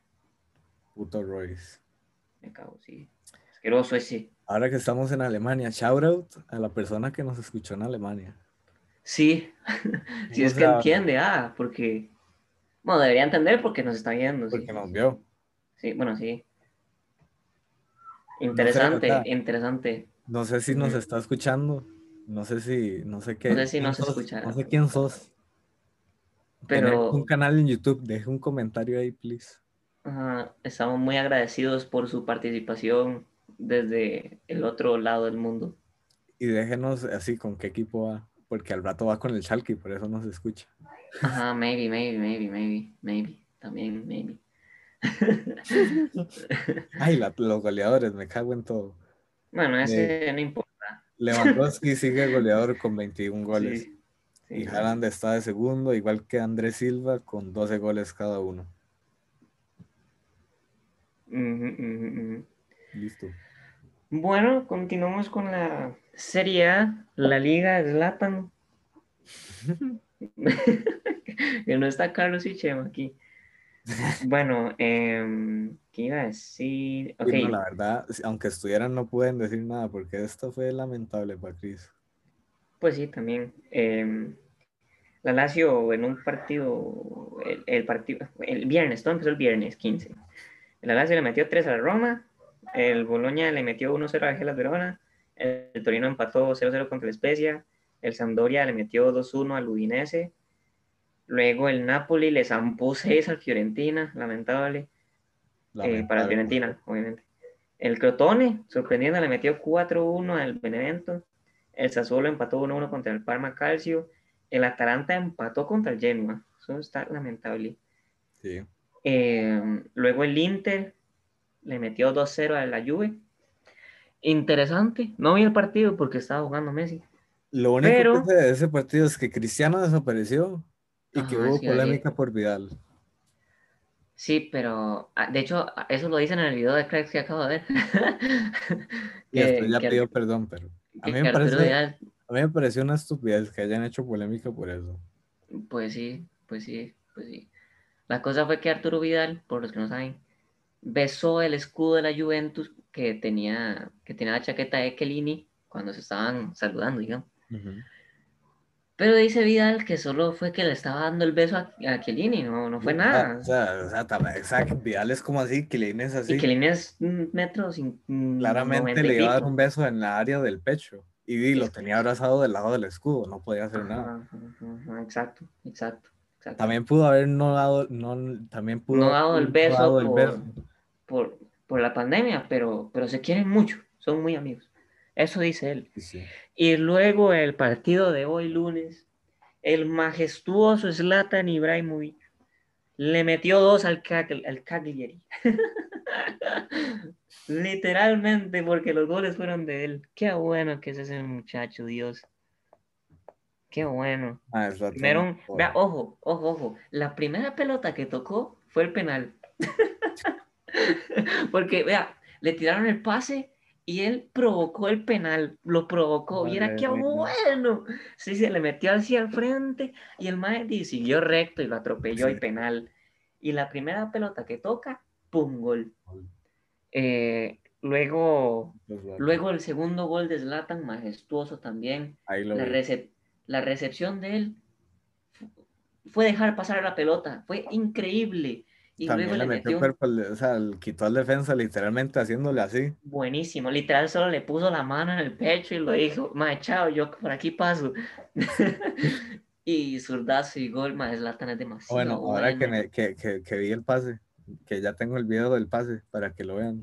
Puto Royce. Me cago, sí. Asqueroso ese. Ahora que estamos en Alemania, shout out a la persona que nos escuchó en Alemania. Sí, si es que entiende, ah, porque. Bueno, debería entender porque nos está viendo. sí. Porque nos vio. Sí, bueno, sí. Interesante, interesante. No sé si nos está escuchando. No sé si, no sé qué. No sé si nos sos, escuchará. No sé quién sos. Pero- Tenés un canal en YouTube, deje un comentario ahí, please. Ajá, estamos muy agradecidos por su participación desde el otro lado del mundo. Y déjenos así con qué equipo va. Porque al rato va con el Schalke y por eso nos escucha. Ajá, maybe, maybe, maybe, maybe, maybe. También, maybe. Ay, la- los goleadores, me cago en todo. Bueno, ese no importa. Lewandowski sigue goleador con 21 goles. Sí, sí, Y Haaland está de segundo, igual que Andrés Silva, con 12 goles cada uno. Listo. Bueno, continuamos con la Serie A, la Liga Zlatan. que no está Carlos y Chema aquí. Bueno, em, ¿qué iba a decir? No, la verdad, aunque estuvieran, no pueden decir nada, porque esto fue lamentable para Chris. pues sí, también. em, la Lazio en un partido, el, el partido, el viernes, todo empezó el viernes 15. La Lazio le metió 3 a la Roma, el Bologna le metió 1-0 a Hellas Verona, el, el Torino empató 0-0 contra el Spezia, el Sampdoria le metió 2-1 al Udinese, luego el Napoli le zampó 6 al Fiorentina, lamentable, eh, para el Lamentable. Fiorentina, obviamente. El Crotone, sorprendiendo, le metió 4-1 al Benevento, el Sassuolo empató 1-1 contra el Parma Calcio, el Atalanta empató contra el Genoa, eso está lamentable. Sí. Eh, luego el Inter le metió 2-0 a la Juve. Interesante. No vi el partido porque estaba jugando Messi. Lo único Pero- que de ese partido es que Cristiano desapareció y que Ajá, hubo sí, polémica por Vidal. Sí, pero ah, de hecho eso lo dicen en el video de Cracks que acabo de ver. Y Que- ya que- pidió perdón, pero a que- mí que me parece, Vidal- a mí me pareció una estupidez que hayan hecho polémica por eso. Pues sí, pues sí, pues sí. La cosa fue que Arturo Vidal, por los que no saben, besó el escudo de la Juventus que tenía, que tenía la chaqueta de Chiellini cuando se estaban saludando, digamos. Pero dice Vidal que solo fue que le estaba dando el beso a, a Chiellini, no, no fue nada. O sea, o sea, tam- exacto, Vidal es como así, le es así. Y Chiellini es un metro sin mm, Claramente 90 y le iba a dar un beso en la área del pecho. Y lo tenía abrazado del lado del escudo, no podía hacer nada. Ajá, ajá, ajá, exacto, exacto, exacto. También pudo haber no dado, no, también pudo No dado el beso dado el por- beso. por, por la pandemia, pero, pero se quieren mucho, son muy amigos. Eso dice él. Sí. Y luego el partido de hoy lunes, el majestuoso Zlatan Ibrahimovic le metió dos al, Cagli- al Cagliari. Literalmente porque los goles fueron de él. Qué bueno que es ese muchacho, Dios. Qué bueno. Ah, Primero, un- vea, ojo, ojo, ojo. La primera pelota que tocó fue el penal. Porque, vea, le tiraron el pase y él provocó el penal. Lo provocó. Viera Madre qué bueno. Sí, se le metió hacia el frente y el mae siguió recto y lo atropelló y penal. Y la primera pelota que toca, pum, gol. Eh, luego, luego el segundo gol de Zlatan, majestuoso también Ahí lo la, recep- la recepción de él fu- fue dejar pasar la pelota, fue increíble. Y También luego le le metió cuerpo, al- o sea, el- quitó al defensa literalmente haciéndole así. buenísimo, literal solo le puso la mano en el pecho y lo dijo, mae, chao, yo por aquí paso. y zurdazo y gol, mae, Zlatan es demasiado Bueno, ahora que, me- que, que, que vi el pase, que ya tengo el video del pase para que lo vean.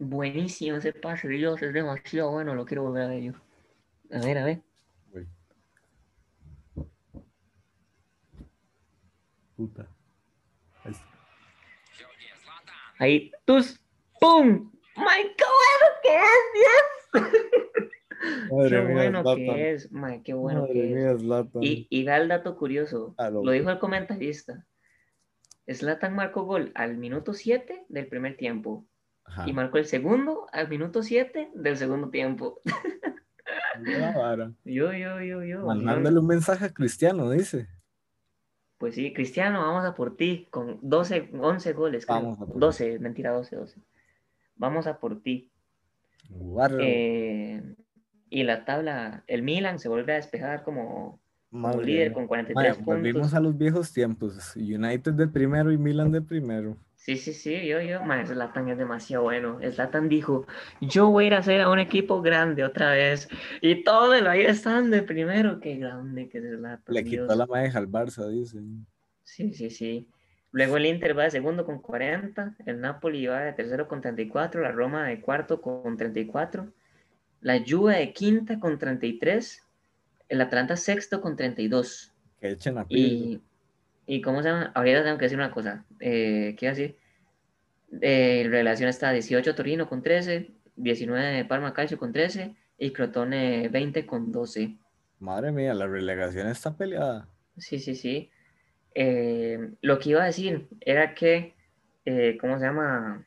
Buenísimo ese pase, Dios, es demasiado bueno, lo quiero volver a ver yo. A ver, a ver. Uy. Puta. Ahí está. Ahí, tus, ¡pum! ¡Mae, qué bueno que es, Dios! Madre qué mía, bueno Zlatan. que es, mae, qué bueno Madre que es. mía. Y, y da el dato curioso, A lo- lo dijo el comentarista. Zlatan marcó gol al minuto 7 del primer tiempo Ajá. y marcó el segundo al minuto 7 del segundo tiempo. Yo, yo, yo, yo. Mandándole un mensaje a Cristiano, dice. Pues sí, Cristiano, vamos a por ti con 12, 11 goles. creo. Vamos a por ti. 12, mentira, 12, 12. Vamos a por ti. Eh, y la tabla, el Milan se vuelve a despejar como, como Madre líder con 43 Mae, volvimos puntos. a los viejos tiempos. United de primero y Milan de primero. Sí, sí, sí, yo, yo, man, Zlatan es demasiado bueno. Zlatan dijo, yo voy a ir a hacer a un equipo grande otra vez. Y todos ahí están de primero. Qué grande que es Zlatan. Le quitó la madeja al Barça, dicen. Sí, sí, sí. Luego el Inter va de segundo con 40, el Napoli va de tercero con 34, la Roma de cuarto con 34, la Juve de quinta con 33, el Atlanta sexto con 32. Que echen a. Y, y ¿cómo se llama? Ahorita tengo que decir una cosa. Eh, ¿Qué iba a decir? Eh, relación está 18 Torino con 13, 19 Parma Calcio con 13 y Crotone 20 con 12. Madre mía, la relegación está peleada. Sí, sí, sí. Eh, lo que iba a decir era que, eh, ¿cómo se llama?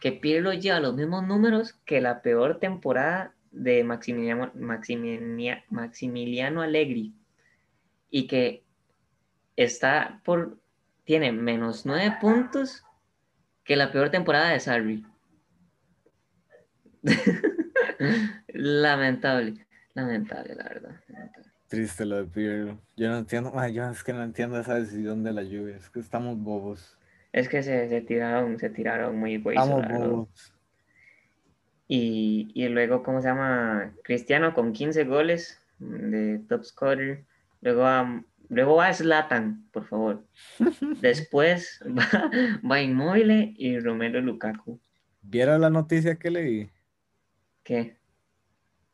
Que Pirlo lleva los mismos números que la peor temporada de Maximiliano, Maximilia- Maximiliano Allegri y que está por, tiene menos nueve puntos que la peor temporada de Sarri. Lamentable, lamentable, la verdad. lamentable. Triste lo de Pirlo. Yo no entiendo, yo es que no entiendo esa decisión de la lluvia. Es que estamos bobos. Es que se, se tiraron, se tiraron muy güeyes, Estamos bobos. Y, y luego, ¿cómo se llama? Cristiano con 15 goles de top scorer. Luego va, luego va Zlatan, por favor. Después va, va Inmóvil y Romero Lukaku. ¿Viera la noticia que leí? ¿Qué?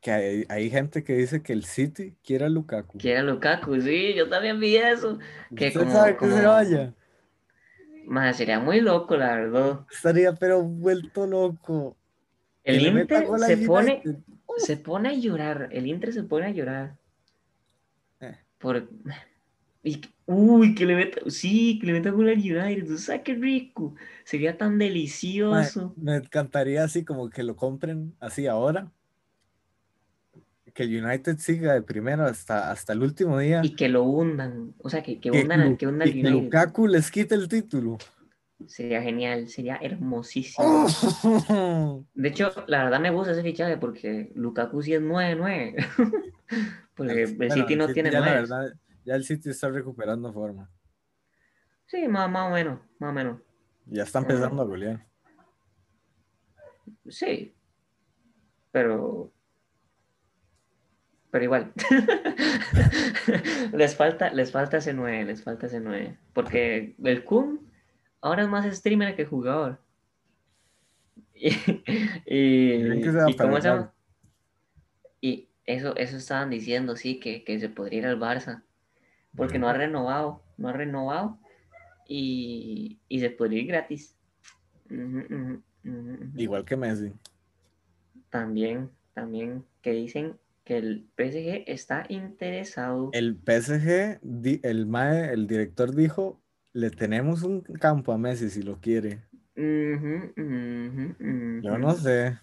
Que hay, hay gente que dice que el City quiere a Lukaku. Quiere Lukaku, sí, yo también vi eso. Que ¿Usted como- sabe que se vaya? Más, sería muy loco, la verdad. Estaría pero vuelto loco. El Inter se pone, se pone a llorar. El Inter se pone a llorar. Eh. Por... y que- uy, que le meta, sí, que le meta gol al United. ¿Tú sabes qué rico? Sería tan delicioso. me encantaría así como que lo compren así ahora. Que el United siga de primero hasta, hasta el último día. Y que lo hundan. O sea, que, que que, hundan, que hundan al que United. Lukaku les quite el título. Sería genial, sería hermosísimo. Oh. De hecho, la verdad me gusta ese fichaje porque Lukaku sí es 9-9. porque el City no City tiene ya, la 9. verdad, ya el City está recuperando forma. Sí, más, más o menos, más o menos. Ya está empezando a golear. Sí. Pero. Pero igual. les falta, les falta ese 9, les falta ese 9. Porque el Kun ahora es más streamer que jugador. Y, y. Y eso, eso estaban diciendo, sí, que, que se podría ir al Barça. Porque no ha renovado, no ha renovado. Y, y se podría ir gratis. Igual que Messi. También, también que dicen que el PSG está interesado. El PSG, el MAE, el director dijo, le tenemos un campo a Messi si lo quiere. Yo no sé.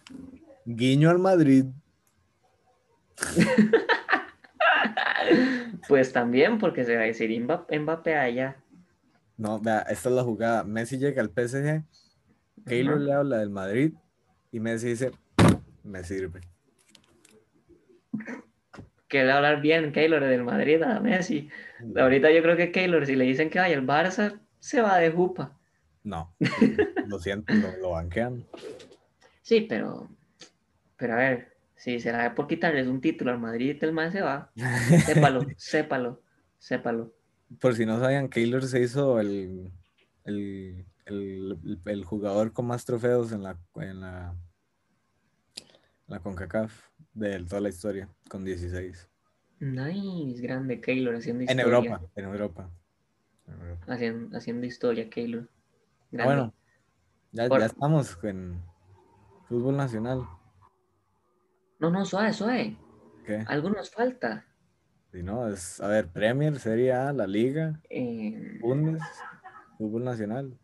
Guiño al Madrid. Pues también, porque se va a decir Mbappé, allá. No, vea, esta es la jugada. Messi llega al PSG, Keylor Ajá. le habla del Madrid y Messi dice, me sirve. Que le va a hablar bien Keylor del Madrid a Messi. Ahorita yo creo que Keylor, si le dicen que vaya al Barça, se va de jupa. No, lo siento, lo, lo banquean. Sí, pero, pero a ver, si será por quitarles un título al Madrid, el man se va. Sépalo, sépalo, sépalo. Por si no sabían, Keylor se hizo el, el, el- el jugador con más trofeos en la, en la, en la CONCACAF de toda la historia, con 16. Nice, grande Keylor haciendo En historia. Europa, en Europa. En Europa. Haciendo, haciendo historia, Keylor. Ah, bueno, ya, Por- ya estamos en fútbol nacional. No, no, suave, suave. ¿Qué? Algo nos falta. Si no, es, a ver, Premier, Serie A, la Liga, Eh, Bundes, fútbol nacional.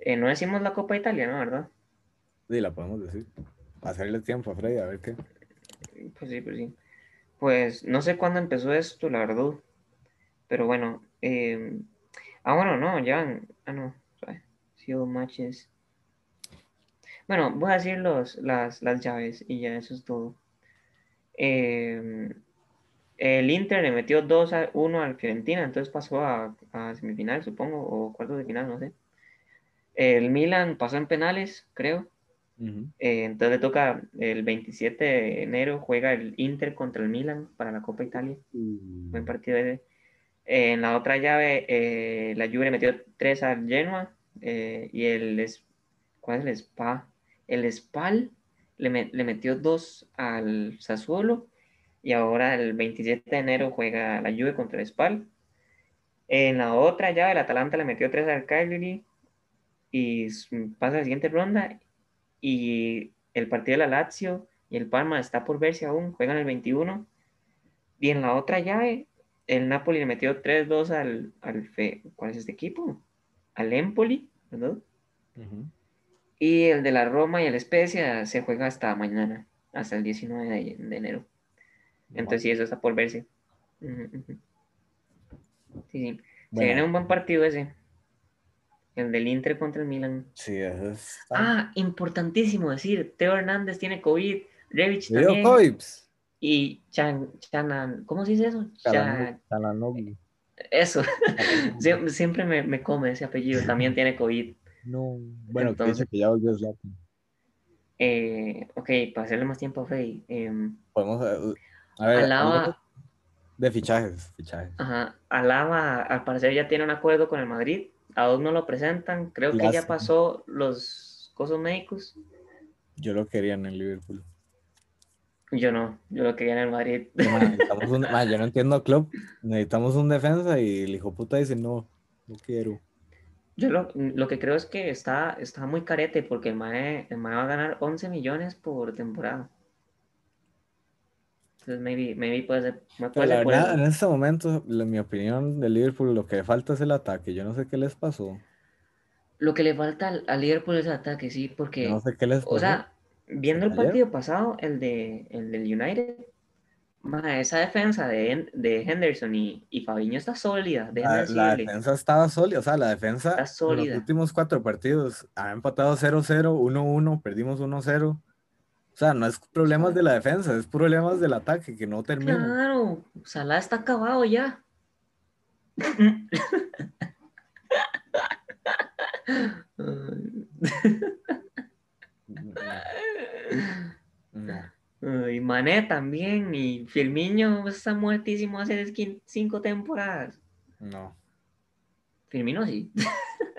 eh, no decimos la Copa Italia, ¿no? ¿Verdad? Sí, la podemos decir. Hacerle tiempo a Freddy, a ver qué. Pues sí, pues sí. Pues no sé cuándo empezó esto, la verdad. Pero bueno, Eh, ah, bueno, no, ya. Ah, no. Few matches. Bueno, voy a decir los, las, las llaves y ya eso es todo. Eh, el Inter le metió 2 a 1 al Fiorentina, entonces pasó a, a, semifinal, supongo, o cuartos de final, no sé. El Milan pasó en penales, creo. Uh -huh. eh, entonces le toca el 27 de enero, juega el Inter contra el Milan para la Copa Italia. Uh -huh. Buen partido ese. Eh, en la otra llave, eh, la Juve metió 3 al Genoa eh, y el. ¿Cuál es el Spa? El Spal le, me, le metió 2 al Sassuolo y ahora el 27 de enero juega la Juve contra el Spal. En la otra llave, el Atalanta le metió 3 al Cagliari y pasa la siguiente ronda. Y el partido de la Lazio y el Parma está por verse aún, juegan el 21. Y en la otra llave, el Napoli le metió 3-2 al, al ¿cuál es este equipo? Al Empoli, ¿verdad? Y el de la Roma y el Spezia se juega hasta mañana, hasta el 19 de, enero. Entonces, sí, eso está por verse. Uh -huh. Sí, sí. Bueno. Se viene un buen partido ese. El del Inter contra el Milan. Sí, eso es. Ah, importantísimo decir, Teo Hernández tiene COVID, Revich también. COVID. Y Chan, Chanan, ¿cómo se dice eso? Chananoglu. Eso, Sie siempre me, me, come ese apellido, también tiene COVID. No, bueno, Entonces, que dice que ya volvió Zlatan. Eh, ok, para hacerle más tiempo a Fey. Eh, Podemos, a ver, Alaba, de fichajes, fichajes. Ajá, Alaba al parecer ya tiene un acuerdo con el Madrid, aún no lo presentan, creo que ya pasó los cosas médicos. Yo lo quería en el Liverpool. Yo no, yo lo quería en el Madrid. No, un, man, yo no entiendo a Klopp, necesitamos un defensa y el hijo puta dice no, no quiero. Yo lo, lo, que creo es que está, está muy carete porque el MAE, el MAE va a ganar 11 millones por temporada. Entonces, maybe, maybe puede ser. Puede la ser verdad, en este momento, en mi opinión, de Liverpool, lo que le falta es el ataque. Yo no sé qué les pasó. Lo que le falta al, Liverpool es el ataque, sí, porque. No sé qué les pasó. O sea, viendo el partido pasado, el, de, el del United, esa defensa de, de Henderson y, y Fabiño está sólida. La, la, defensa estaba sólida, o sea, la defensa. Está sólida. En los últimos cuatro partidos ha empatado 0-0, 1-1, perdimos 1-0. O sea, no es problemas de la defensa, es problemas del ataque que no termina. Claro, Salah está acabado ya. no. Y Mané también, y Firmino está muertísimo hace cinco temporadas. No. Firmino sí.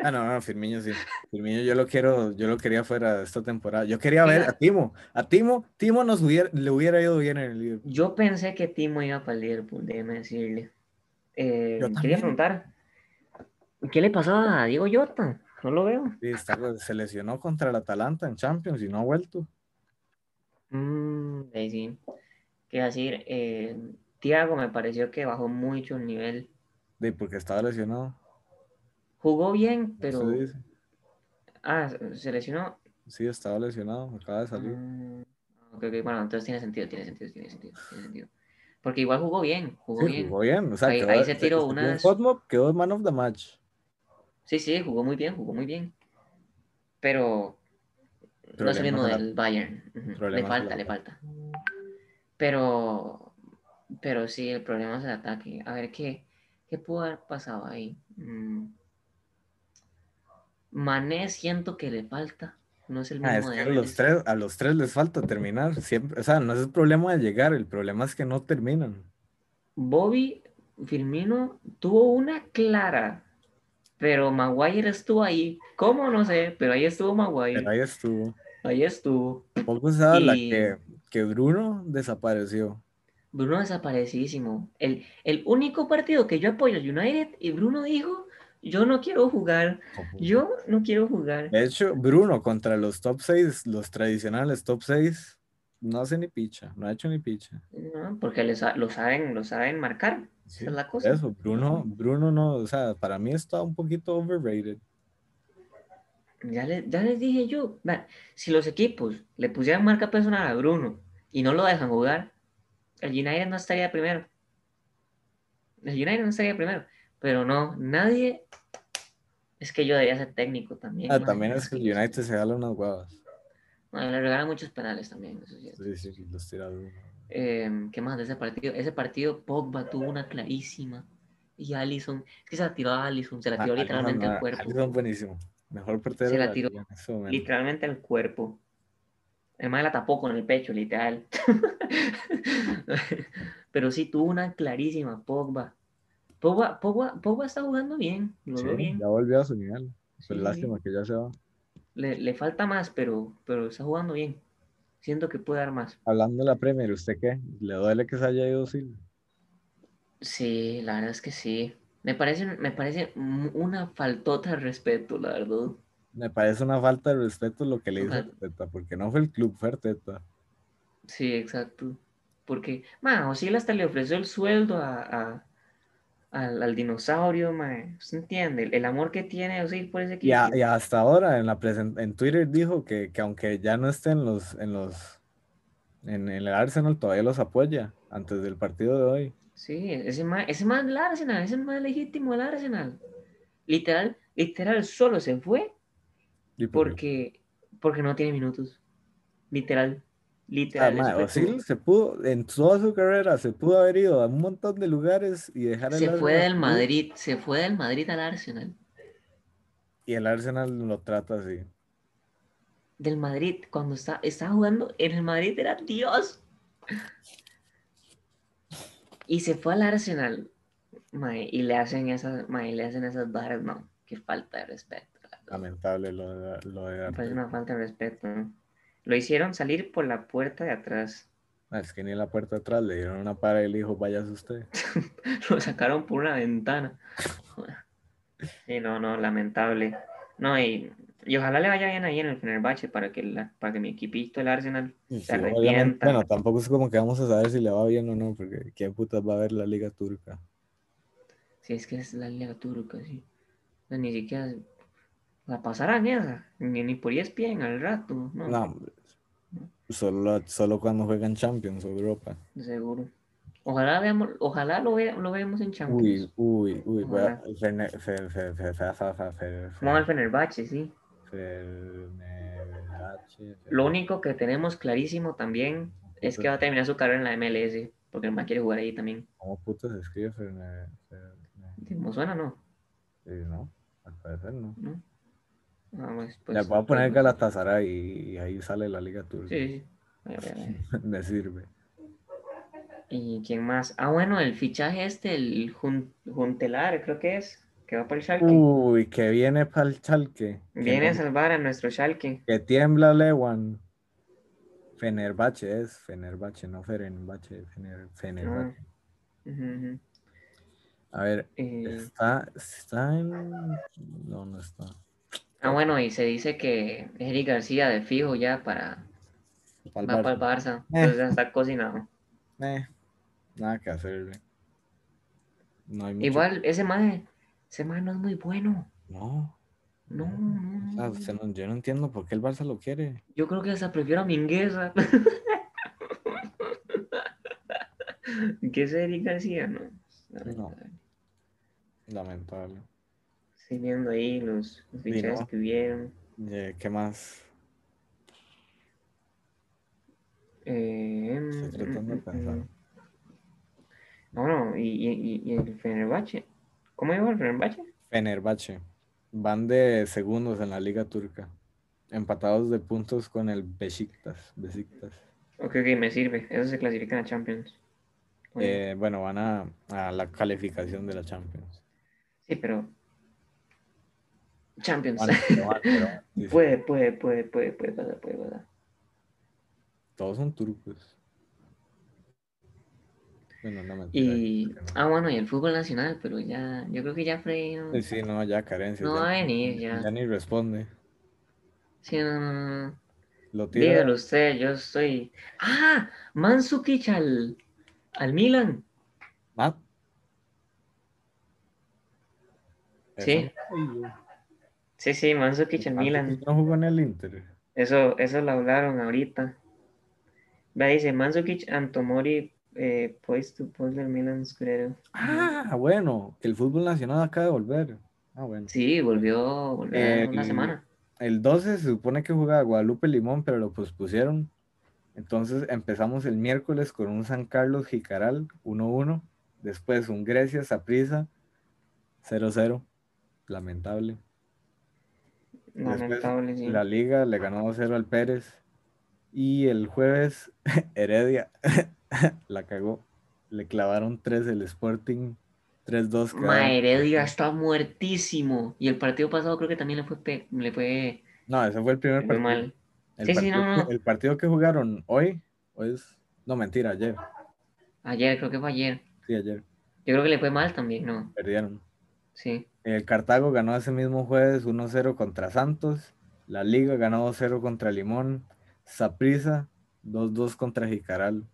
Ah, no, no, Firmino sí. Firmino yo lo quiero, yo lo quería fuera esta temporada. Yo quería ver a Timo. A Timo, Timo nos hubiera, le hubiera ido bien en el Liverpool. Yo pensé que Timo iba para el Liverpool, déjeme decirle. Eh, quería preguntar, ¿qué le pasó a Diego Jota? No lo veo. Sí, está, se lesionó contra el Atalanta en Champions y no ha vuelto. Mm, sí. Quiero decir, eh, Tiago me pareció que bajó mucho el nivel. Sí, porque estaba lesionado. Jugó bien, pero. Ah, ¿se lesionó? Sí, estaba lesionado, acaba de salir. Mm, okay, okay. Bueno, entonces tiene sentido, tiene sentido, tiene sentido, tiene sentido. Porque igual jugó bien, jugó sí, bien. Jugó bien, o sea, ahí, quedó, ahí se tiró. Hotmob quedó man of the match. Sí, sí, jugó muy bien, jugó muy bien. Pero. No es el mismo del Bayern. Uh -huh. Le falta, le falta. Pero. Pero sí, el problema es el ataque. A ver, ¿qué, qué pudo haber pasado ahí? Mm. Mané siento que le falta. No es el mismo ah, es de que a los, tres, a los tres les falta terminar. Siempre, o sea, no es el problema de llegar, el problema es que no terminan. Bobby Firmino tuvo una clara, pero Maguire estuvo ahí. ¿Cómo? No sé, pero ahí estuvo Maguire. Pero ahí estuvo. Ahí estuvo. Se habla y... que, que Bruno desapareció. Bruno desaparecidísimo. El, el único partido que yo apoyo al United y Bruno dijo yo no quiero jugar, yo no quiero jugar. De hecho, Bruno contra los top 6, los tradicionales top 6, no hace ni picha, no ha hecho ni picha. No, porque les, lo, saben, lo saben marcar, sí, esa es la cosa. Eso, Bruno, Bruno no, o sea, para mí está un poquito overrated. Ya, le, ya les dije yo, man, si los equipos le pusieran marca personal a Bruno y no lo dejan jugar, el United no estaría primero. El United no estaría primero Pero no, nadie. Es que yo debería ser técnico también. Ah, también es que el United se gala unas huevas. Mae, le regalan muchos penales también. Eso sí es. Sí, sí, los tira duro. Eh, ¿Qué más de ese partido? Ese partido, Pogba tuvo una clarísima. Y Allison, es que se la tiró a Allison, se la tiró Ah, literalmente Alisson, al cuerpo. Alisson buenísimo. Mejor portero Se la de la tiró liga momento. Literalmente al cuerpo. El mae la tapó con el pecho, literal. Pero sí tuvo una clarísima, Pogba. Pogba, Pogba, Pogba está jugando bien, lo Sí, veo bien. ya volvió a su nivel. Sí. lástima que ya se va. Le, le falta más, pero, pero está jugando bien. Siento que puede dar más. Hablando de la Premier, ¿usted qué? ¿Le duele que se haya ido Silva? Sí, la verdad es que sí. Me parece, me parece una faltota de respeto, la verdad. Me parece una falta de respeto lo que le hizo. Arteta, porque no fue el club, fue Arteta. Sí, exacto. Porque, man, Osil hasta le ofreció el sueldo a, a- al, al dinosaurio, man. ¿Usted entiende? El, el amor que tiene Osil por ese equipo. y hasta ahora en, la en Twitter dijo que, que aunque ya no esté en los, en los en el Arsenal, todavía los apoya antes del partido de hoy. Sí, ese man, ese man del Arsenal, ese man legítimo del Arsenal. Literal, literal, solo se fue Y por- porque, porque no tiene minutos. Literal, Ah, literal. ma, todo. se pudo, en toda su carrera, se pudo haber ido a un montón de lugares y dejar el Se fue del Madrid, se fue del Madrid al Arsenal. Y el Arsenal lo trata así. Del Madrid, cuando está, estaba jugando en el Madrid era Dios. Y se fue al Arsenal. mae, y le hacen esas, mae, le hacen esas varas, no, qué falta de respeto. Lamentable lo de, lo de Arteta. una falta de respeto. ¿no? Lo hicieron salir por la puerta de atrás. Ah, Es que ni en la puerta de atrás le dieron una para y le dijo, váyase usted. Lo sacaron por una ventana. Y no, no, lamentable. No, y, y ojalá le vaya bien ahí en el Fenerbahce para que, la, para que mi equipito, el Arsenal, se sí, obviamente, arrepienta. bueno, tampoco es como que vamos a saber si le va bien o no, porque ¿quién putas va a ver la liga turca? Si es que es la liga turca, sí. No, ni siquiera la pasarán esa, ni, ni por ESPN al rato, no, No, hombre. Solo, solo cuando juegan Champions o Europa. seguro. Ojalá veamos, ojalá lo, vea- lo veamos en Champions. Uy, uy, uy. Como al Fenerbahce, sí. Lo único que tenemos clarísimo también es que va a terminar su carrera en la MLS, porque el man quiere jugar ahí también. ¿Cómo puta se escribe ¿Cómo suena, no? Sí, no, al parecer no. ¿No? Ah, pues, pues, Le voy a poner pues, Galatasaray y, y ahí sale la liga turca. Sí, sí. Me sirve. ¿Y quién más? Ah, bueno, el fichaje este, el Jun- Juntelar, creo que es, que va para el Schalke. Uy, que viene para el Chalque. Viene a salvar a nuestro Schalke. Que tiembla Lewan. Fenerbahce es, Fenerbahce, no Fenerbahce, Fener, Fenerbahce. Ujú, ujú. A ver, Eh, está, está en... No, no está. ah, bueno, y se dice que Eric García de fijo ya para, va para el Barça. Eh. Entonces ya está cocinado. Eh, nada que hacerle. No hay mucho- Igual, ese mae, ese mae no es muy bueno. No, No, no, o sea, no. usted no- yo no entiendo por qué el Barça lo quiere. Yo creo que hasta prefiero a Mingueza. ¿Qué es Eric García? No. Lamentable. Lamentable. Estoy viendo ahí los, los fichajes ¿no? que hubieron. Eh, ¿Qué más? Eh, Estoy tratando de pensar. Bueno, y, y, y- y el Fenerbahce. ¿Cómo iba el Fenerbahce? Fenerbahce. Van de segundos en la liga turca. Empatados de puntos con el Besiktas. Besiktas. Ok, ok, me sirve. Eso se clasifica a Champions. Bueno, Eh, bueno, van a, a la calificación de la Champions. sí, pero. Champions. Van, pero sí. puede, puede, puede, puede, puede pasar, puede pasar. Todos son turcos. Bueno, no Y. no. Ah, bueno, y el fútbol nacional, pero ya. Yo creo que ya Freddy no. Sí, sí, no, ya carencia. No ya, va a venir, ya. ya ni responde. Sí, no, no, no. Lo tira. Dígalo usted, yo estoy. ¡Ah! Mansukic al, al Milan. Ah. Sí. Sí, sí, Mansukic al Milan. ¿No jugó en el Inter? Eso, eso lo hablaron ahorita. Va, dice Mansukic and Tomori eh, pues tu Milan Scudetto. Ah, bueno, el fútbol nacional acaba de volver. Ah, bueno. Sí, volvió, volvió en una semana. El 12 se supone que jugaba Guadalupe Limón, pero lo pospusieron. Entonces empezamos el miércoles con un San Carlos Jicaral 1-1. Después un Grecia Saprissa 0-0. Lamentable. Después, Lamentable, sí. La liga le ganó 2-0 al Pérez. Y el jueves, Heredia la cagó. Le clavaron 3 el Sporting. 3-2. Ma, quedaron. Heredia está muertísimo. Y el partido pasado creo que también le fue, pe- le fue, No, ese fue el primer partido. mal. El, Sí, sí, partido no, que- no. el partido que jugaron hoy, hoy es, no mentira, ayer, Ayer, creo que fue ayer. sí, ayer, Yo creo que le fue mal también, ¿no? perdieron. Sí. El Cartago ganó ese mismo jueves 1-0 contra Santos, la Liga ganó 2-0 contra Limón, Saprissa 2-2 contra Jicaral,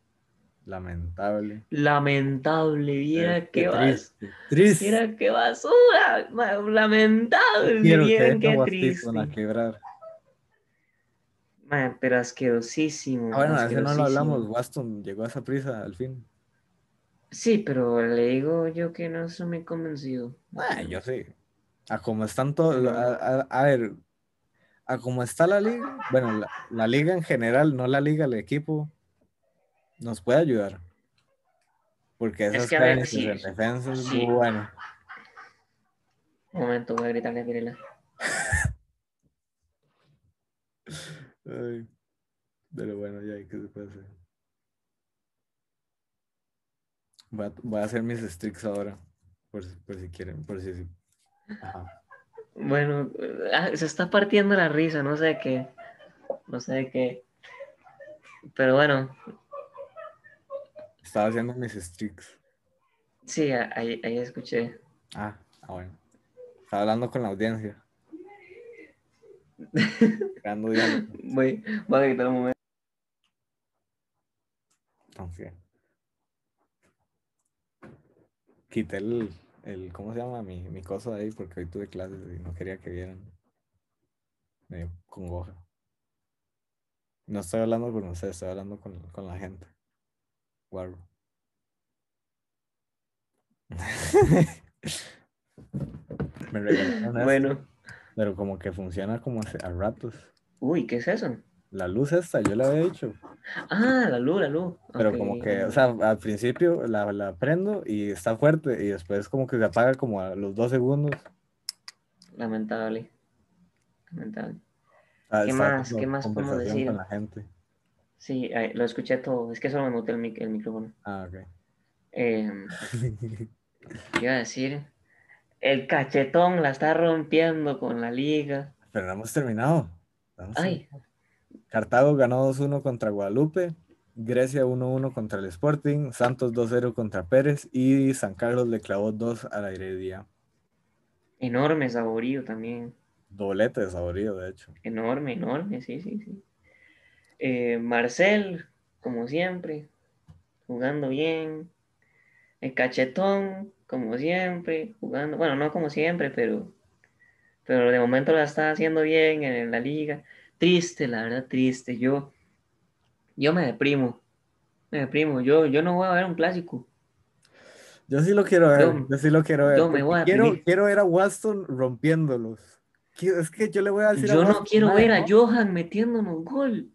lamentable. Lamentable, viera qué, bas- triste, triste. Viera qué basura. Lamentable, vieran qué a triste. quebrar. Pero asquerosísimo. Ah, bueno, a ese no lo hablamos, asquerosísimo. Waston llegó a Saprissa al fin. Sí, pero le digo yo que no estoy muy convencido. Ah, yo sí. A como están todos, a, a- a ver, a como está la liga, bueno, la, la liga en general, no la liga, el equipo, nos puede ayudar. Porque Es esas que, ver, carencias sí, en defensa es sí. bueno. Un momento, voy a gritarle a Virela. Ay, pero bueno, ya, ¿qué se puede hacer? Voy a, voy a hacer mis streaks ahora, por, si- por si quieren, por si... si- Ajá. Bueno, ah, se está partiendo la risa, no sé qué. No sé qué. Pero bueno, Estaba haciendo mis streaks. sí, ahí, ahí escuché. Ah, ah, bueno. Estaba hablando con la audiencia. Voy, voy a gritar un momento. Entonces, quité el, el, ¿cómo se llama? Mi, mi cosa de ahí porque hoy tuve clases y no quería que vieran. Me dio congoja. No estoy hablando con ustedes, estoy hablando con, con la gente. Me regalaron esto, Bueno, pero como que funciona como a ratos. uy, ¿qué es eso? La luz esta, yo le había dicho. Ah, la luz, la luz. Pero como que, o sea, al principio la, la prendo y está fuerte y después como que se apaga como a los dos segundos. Lamentable. Lamentable. Ah, ¿Qué más? ¿Qué más podemos decir? con la gente. Sí, lo escuché todo. Es que solo me muté el, mic- el micrófono. Ah, ok. Eh, iba a decir, el cachetón la está rompiendo con la liga. Pero no hemos terminado. Vamos Ay, Cartago ganó 2-1 contra Guadalupe, Grecia 1-1 contra el Sporting, Santos 2-0 contra Pérez y San Carlos le clavó 2 a la Heredia. enorme saborío también. Doblete de saborío, de hecho. Enorme, enorme, sí, sí, sí. Eh, Marcel, como siempre, jugando bien. El cachetón, como siempre, jugando, bueno, no como siempre, pero, pero de momento la está haciendo bien en la liga. Triste, la verdad, triste. Yo, yo me deprimo, me deprimo. Yo, yo no voy a ver un clásico. Yo sí lo quiero ver, Yo- yo, sí lo quiero ver. yo me voy a quiero, quiero ver a Waston rompiéndolos. Es que yo le voy a decir a Yo no Waston, quiero "Mae, ver a no". Johan metiéndonos gol.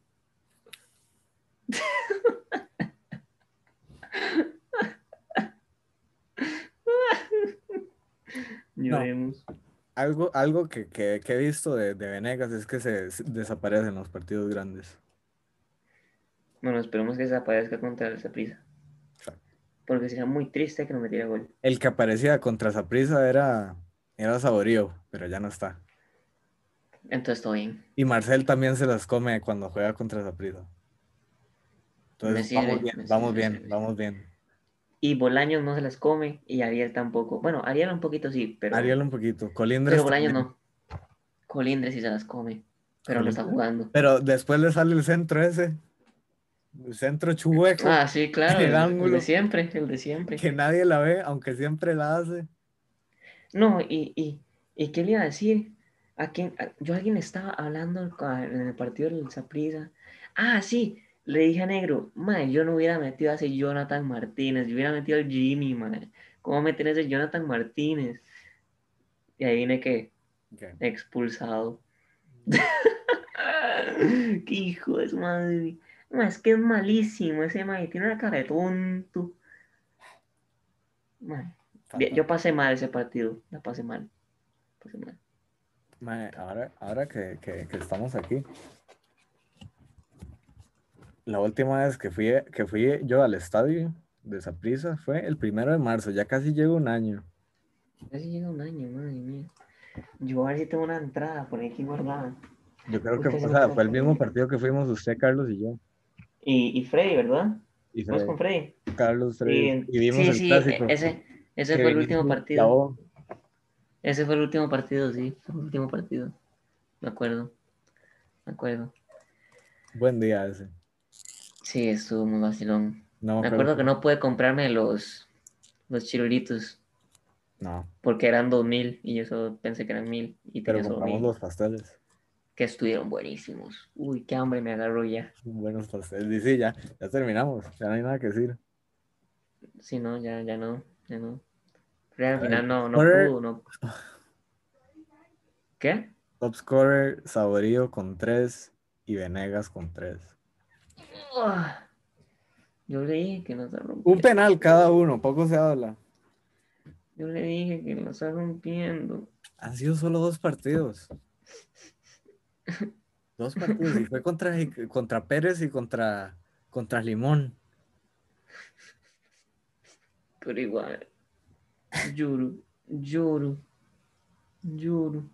Algo, algo que, que- que he visto de, de Venegas es que se, se desaparecen los partidos grandes. Bueno, esperemos que se aparezca contra el. Porque sería muy triste que no metiera gol. El que aparecía contra Saprissa era, era Saborío, pero ya no está. Entonces todo bien. Y Marcel también se las come cuando juega contra Saprissa. Entonces, sirve, vamos bien, vamos bien, vamos bien. Y Bolaños no se las come y Ariel tampoco. Bueno, Ariel un poquito sí, pero, Ariel un poquito. Colindres pero Bolaños también. no. Colindres sí se las come, pero no está jugando. Pero después le sale el centro ese. El centro chueco. Ah, sí, claro. El El, el ángulo. de siempre, el de siempre. que nadie la ve, aunque siempre la hace. No, y, y, y qué le iba a decir. ¿A quién? a- yo alguien estaba hablando en el partido del Saprissa. Ah, sí, le dije a Negro, mae, yo no hubiera metido a ese Jonathan Martínez, yo hubiera metido al Jimmy, mae. ¿Cómo meter a ese Jonathan Martínez? Y ahí viene que expulsado. Qué hijo de su madre. Ma, es que es malísimo ese mae, tiene una cara de tonto. Ma, yo pasé mal ese partido, la pasé mal. Pasé mal. Ahora, ahora que, que- que estamos aquí, la última vez que fui, que fui yo al estadio de Saprissa fue el primero de marzo, ya casi llega un año. Casi llega un año, madre mía. Yo a ver si tengo una entrada por aquí guardada. Yo creo que o sea, fue el mismo partido que fuimos usted, Carlos y yo. Y, y Freddy, ¿verdad? Y Freddy, con Freddy. Carlos, Freddy, Y, y vimos sí, el sí, clásico. ese, ese fue el último partido. Ese fue el último partido, sí. Fue el último partido. Me acuerdo. Me acuerdo. Buen día ese. Sí, estuvo muy vacilón. No Me acuerdo que no pude comprarme los, los chiruritos No, porque eran 2000 y yo solo pensé que eran 1000 y pero compramos 1000. los pasteles. Que estuvieron buenísimos. Uy, qué hambre me agarró ya. Buenos pasteles. Y sí, ya, ya terminamos. Ya no hay nada que decir. Sí, no, ya, ya no, ya no. Pero al final no, no pudo, no. ¿Qué? Top scorer, Saborío con 3 y Venegas con 3. Yo le dije que no se Un rompiendo. penal cada uno, poco se habla. Yo le dije que no está rompiendo. Han sido solo dos partidos. Dos partidos. Y fue contra, contra Pérez y contra, contra Limón. Pero igual. Lloro, lloro, lloro.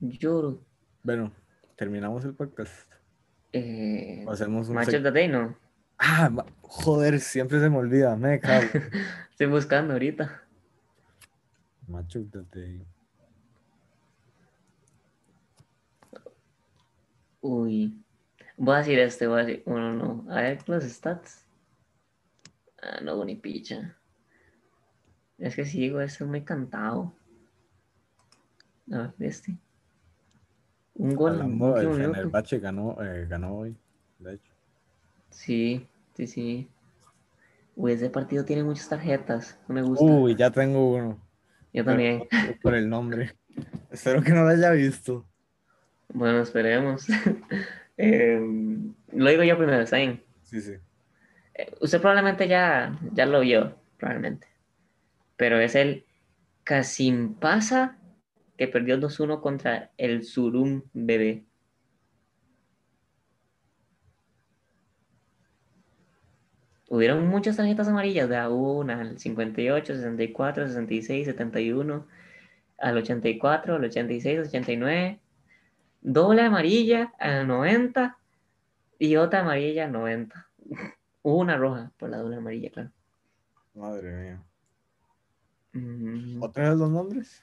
Lloro. Bueno, terminamos el podcast. Eh, Hacemos un Match sec- of the Day, no. Ah, joder, siempre se me olvida. Me cago. Estoy buscando ahorita. The day. Uy. Voy a decir este, voy a decir. Bueno, no. A ver los stats. Ah, no, ni picha. Es que si digo este es muy cantado. A ver, este. Un gol. en Hablando, un el. Fenerbahce ganó, eh, ganó hoy, de hecho. Sí, sí, sí. Uy, ese partido tiene muchas tarjetas. No me gusta. Uy, ya tengo uno. Yo también. Por el nombre. Espero que no lo haya visto. Bueno, esperemos. Eh, lo digo yo primero, ¿está bien? Sí, sí. Eh, Usted probablemente ya, ya lo vio, probablemente. Pero es el Casimpasa que perdió 2-1 contra el Surum Bebé. Hubieron muchas tarjetas amarillas, de a una al 58, 64, 66, 71, al 84, al 86, 89, doble amarilla al 90 y otra amarilla al 90. Hubo una roja por la doble amarilla, claro. Madre mía. Mm, ¿Otra vez los nombres?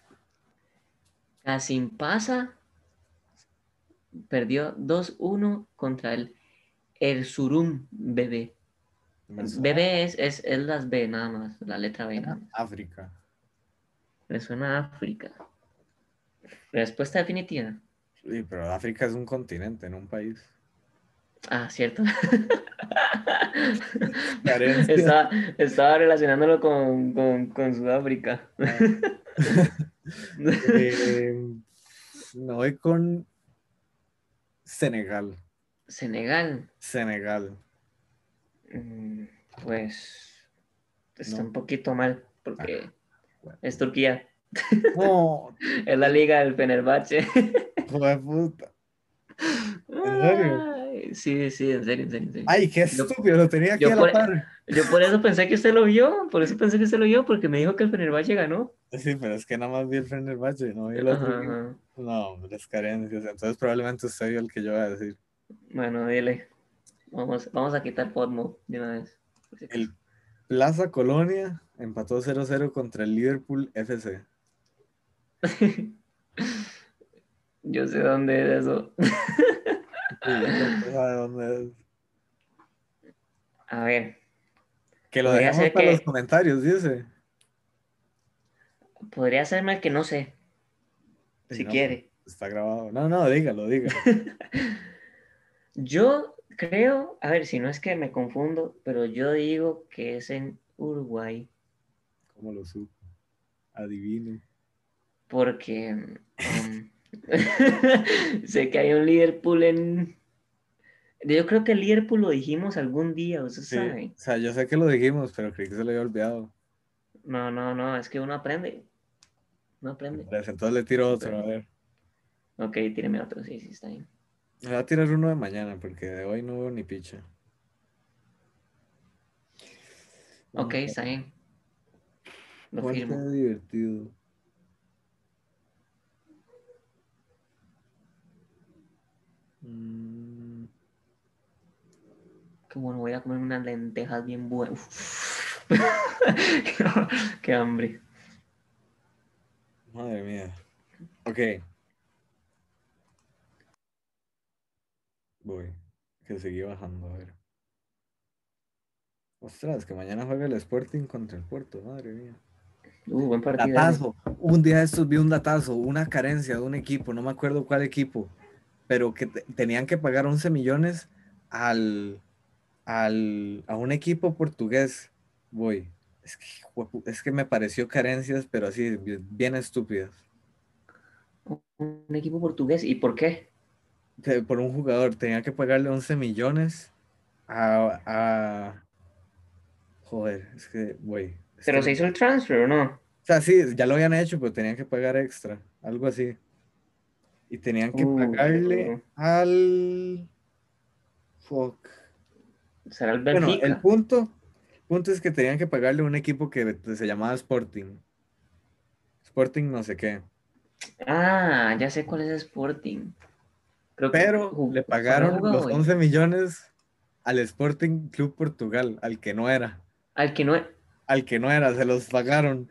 Casimpasa perdió 2-1 contra el Erzurum Bebé. Bebé es, es, es las B nada más, la letra B nada más. África. Me suena a África. Respuesta definitiva. Sí, pero África es un continente, no un país. Ah, cierto. Estaba, estaba relacionándolo con, con, con Sudáfrica. Eh, me voy con Senegal. Senegal. Senegal. Mm, Pues está No. un poquito mal porque bueno. es Turquía. No, Es la liga del Fenerbahce. hijo de puta. serio? Sí, sí, en serio, en serio. en serio. Ay, qué Yo- estúpido, lo tenía aquí a la por- par. Yo por eso pensé que usted lo vio, por eso pensé que usted lo vio, porque me dijo que el Fenerbahce ganó. Sí, pero es que nada más vi el Fenerbahce, no vi el otro. Ajá, equipo. ajá. No, las carencias. Entonces probablemente usted vio el que yo voy a decir. Bueno, dile. Vamos, vamos a quitar Podmo de una vez. El Plaza Colonia empató 0-0 contra el Liverpool FC. Yo sé dónde es eso. Dónde es. A ver, Que lo dejamos ser para que- los comentarios, dice. podría serme el que no sé, Sí, si no, quiere. Está grabado. No, no, dígalo, dígalo. Yo creo, a ver, si no es que me confundo, pero yo digo que es en Uruguay. ¿Cómo lo supo? Adivino. Porque um, sé que hay un Liverpool en. Yo creo que el Liverpool lo dijimos algún día, usted Sí, sabe. O sea, yo sé que lo dijimos, pero creí que se lo había olvidado. No, no, no, es que uno aprende. No aprende. Entonces le tiro otro, a ver. Ok, tíreme otro, sí, sí, está bien. Me voy a tirar uno de mañana, porque de hoy no veo ni picha. Ok, está bien. Lo ¿Cuál firmo. divertido? Bueno, voy a comer unas lentejas bien buenas. Qué hambre. madre mía. Ok. Voy. Que seguí bajando, a ver. Ostras, que mañana juega el Sporting contra el Puerto, madre mía. Uh, buen partido. Datazo. Un día de estos vi un datazo, una carencia de un equipo, no me acuerdo cuál equipo, pero que te- tenían que pagar 11 millones al, al, a un equipo portugués. Voy. Es que, es que me pareció carencias, pero así, bien, estúpidas. Un equipo portugués. ¿Y por qué? Por un jugador, tenían que pagarle 11 millones a, a- Joder, es que, güey. ¿Pero que- se hizo el transfer o no? O sea, sí, ya lo habían hecho, pero tenían que pagar extra, algo así. Y tenían que Uh, pagarle al... Fuck. ¿Será el Bueno, Benfica? el punto, punto es que tenían que pagarle a un equipo que se llamaba Sporting. Sporting no sé qué. Ah, ya sé cuál es Sporting. Creo Pero le ¿solo pagaron los hoy? 11 millones al Sporting Club Portugal, al que no era. Al que no. Al que no era, se los pagaron.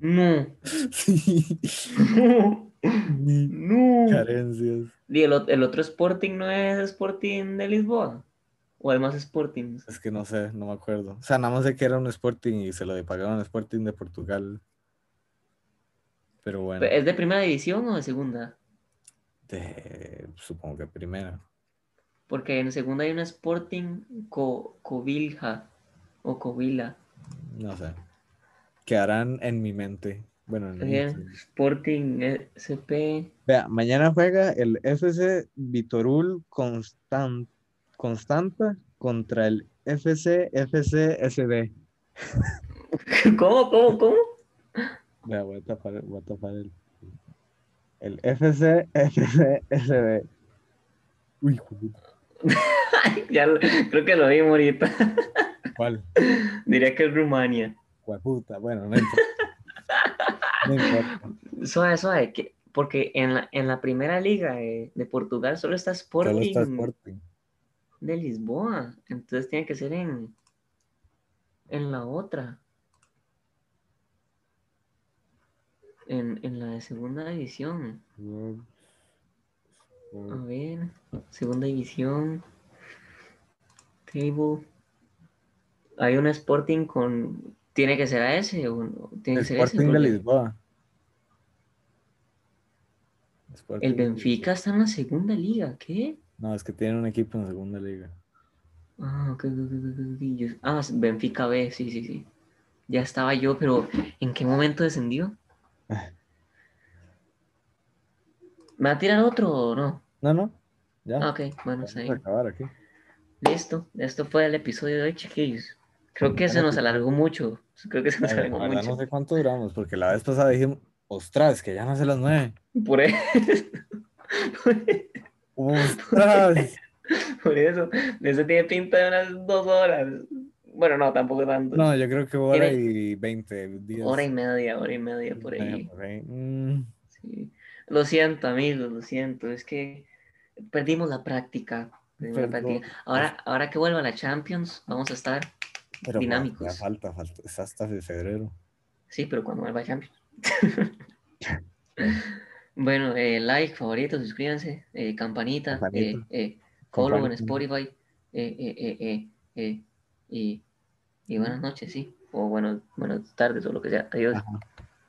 No. Sí. Ni no. carencias. ¿Y el, el otro Sporting no es Sporting de Lisboa? ¿O hay más Sportings? Es que no sé, no me acuerdo. O sea, nada más sé que era un Sporting y se lo pagaron Sporting de Portugal. Pero bueno, ¿Es de primera división o de segunda? de- supongo que primera. Porque en segunda hay un Sporting Co Covilja o Covila. No sé. Quedarán en mi mente. Bueno, mente. Sporting SP. Vea, mañana juega el FC Vitorul Constan- Constanta contra el FC FC SD. ¿Cómo, cómo, cómo? Vea, voy a tapar, voy a tapar el, el FC FC SD. Uy, puta. ya lo- creo que lo vimos ahorita. ¿cuál? Diría que es Rumania. Hueputa, bueno, no importa. Suave, suave, que, porque en la, en la primera liga de, de Portugal solo está Sporting, Solo está Sporting. de Lisboa. Entonces tiene que ser en, en la otra. En, en la de segunda división. A ver, segunda división. Table. Hay un Sporting con. ¿Tiene que ser a ese? O no? ¿Tiene que ser ese? Sporting de Lisboa. Sporting El Benfica está en la segunda liga. ¿Qué? No, es que tiene un equipo en segunda liga. Ah, ok, ok, ok, ok, ok, yo- ah, Benfica B, sí, sí, sí. Ya estaba yo, pero ¿en qué momento descendió? ¿Me va a tirar otro o no? No, no. Ya. Ah, ok, bueno, Vamos está a bien. acabar aquí. Listo, esto fue el episodio de hoy, chiquillos. Creo que se nos alargó mucho. Creo que se nos la alargó mucho. no sé cuánto duramos, porque la vez pasada dijimos, ostras, que ya no se las nueve. Por eso, Ostras. por eso, eso tiene pinta de unas dos horas. Bueno, no, tampoco tanto. No, yo creo que hora Tiene- y veinte días. hora y media, hora y media por ahí. por ahí. Mm, Sí. Lo siento, amigos, lo siento. Es que perdimos la práctica. perdimos la Perdón. práctica. Ahora, ahora que vuelva la Champions, vamos a estar. pero Dinámicos. Ya falta, falta. Es hasta de febrero. Sí, pero cuando vuelva Champions. bueno, eh, like, favorito, suscríbanse, eh, campanita, Campanita. eh, eh, follow en. Spotify. y, y buenas noches, sí. O bueno, buenas tardes o lo que sea. Adiós. Ajá.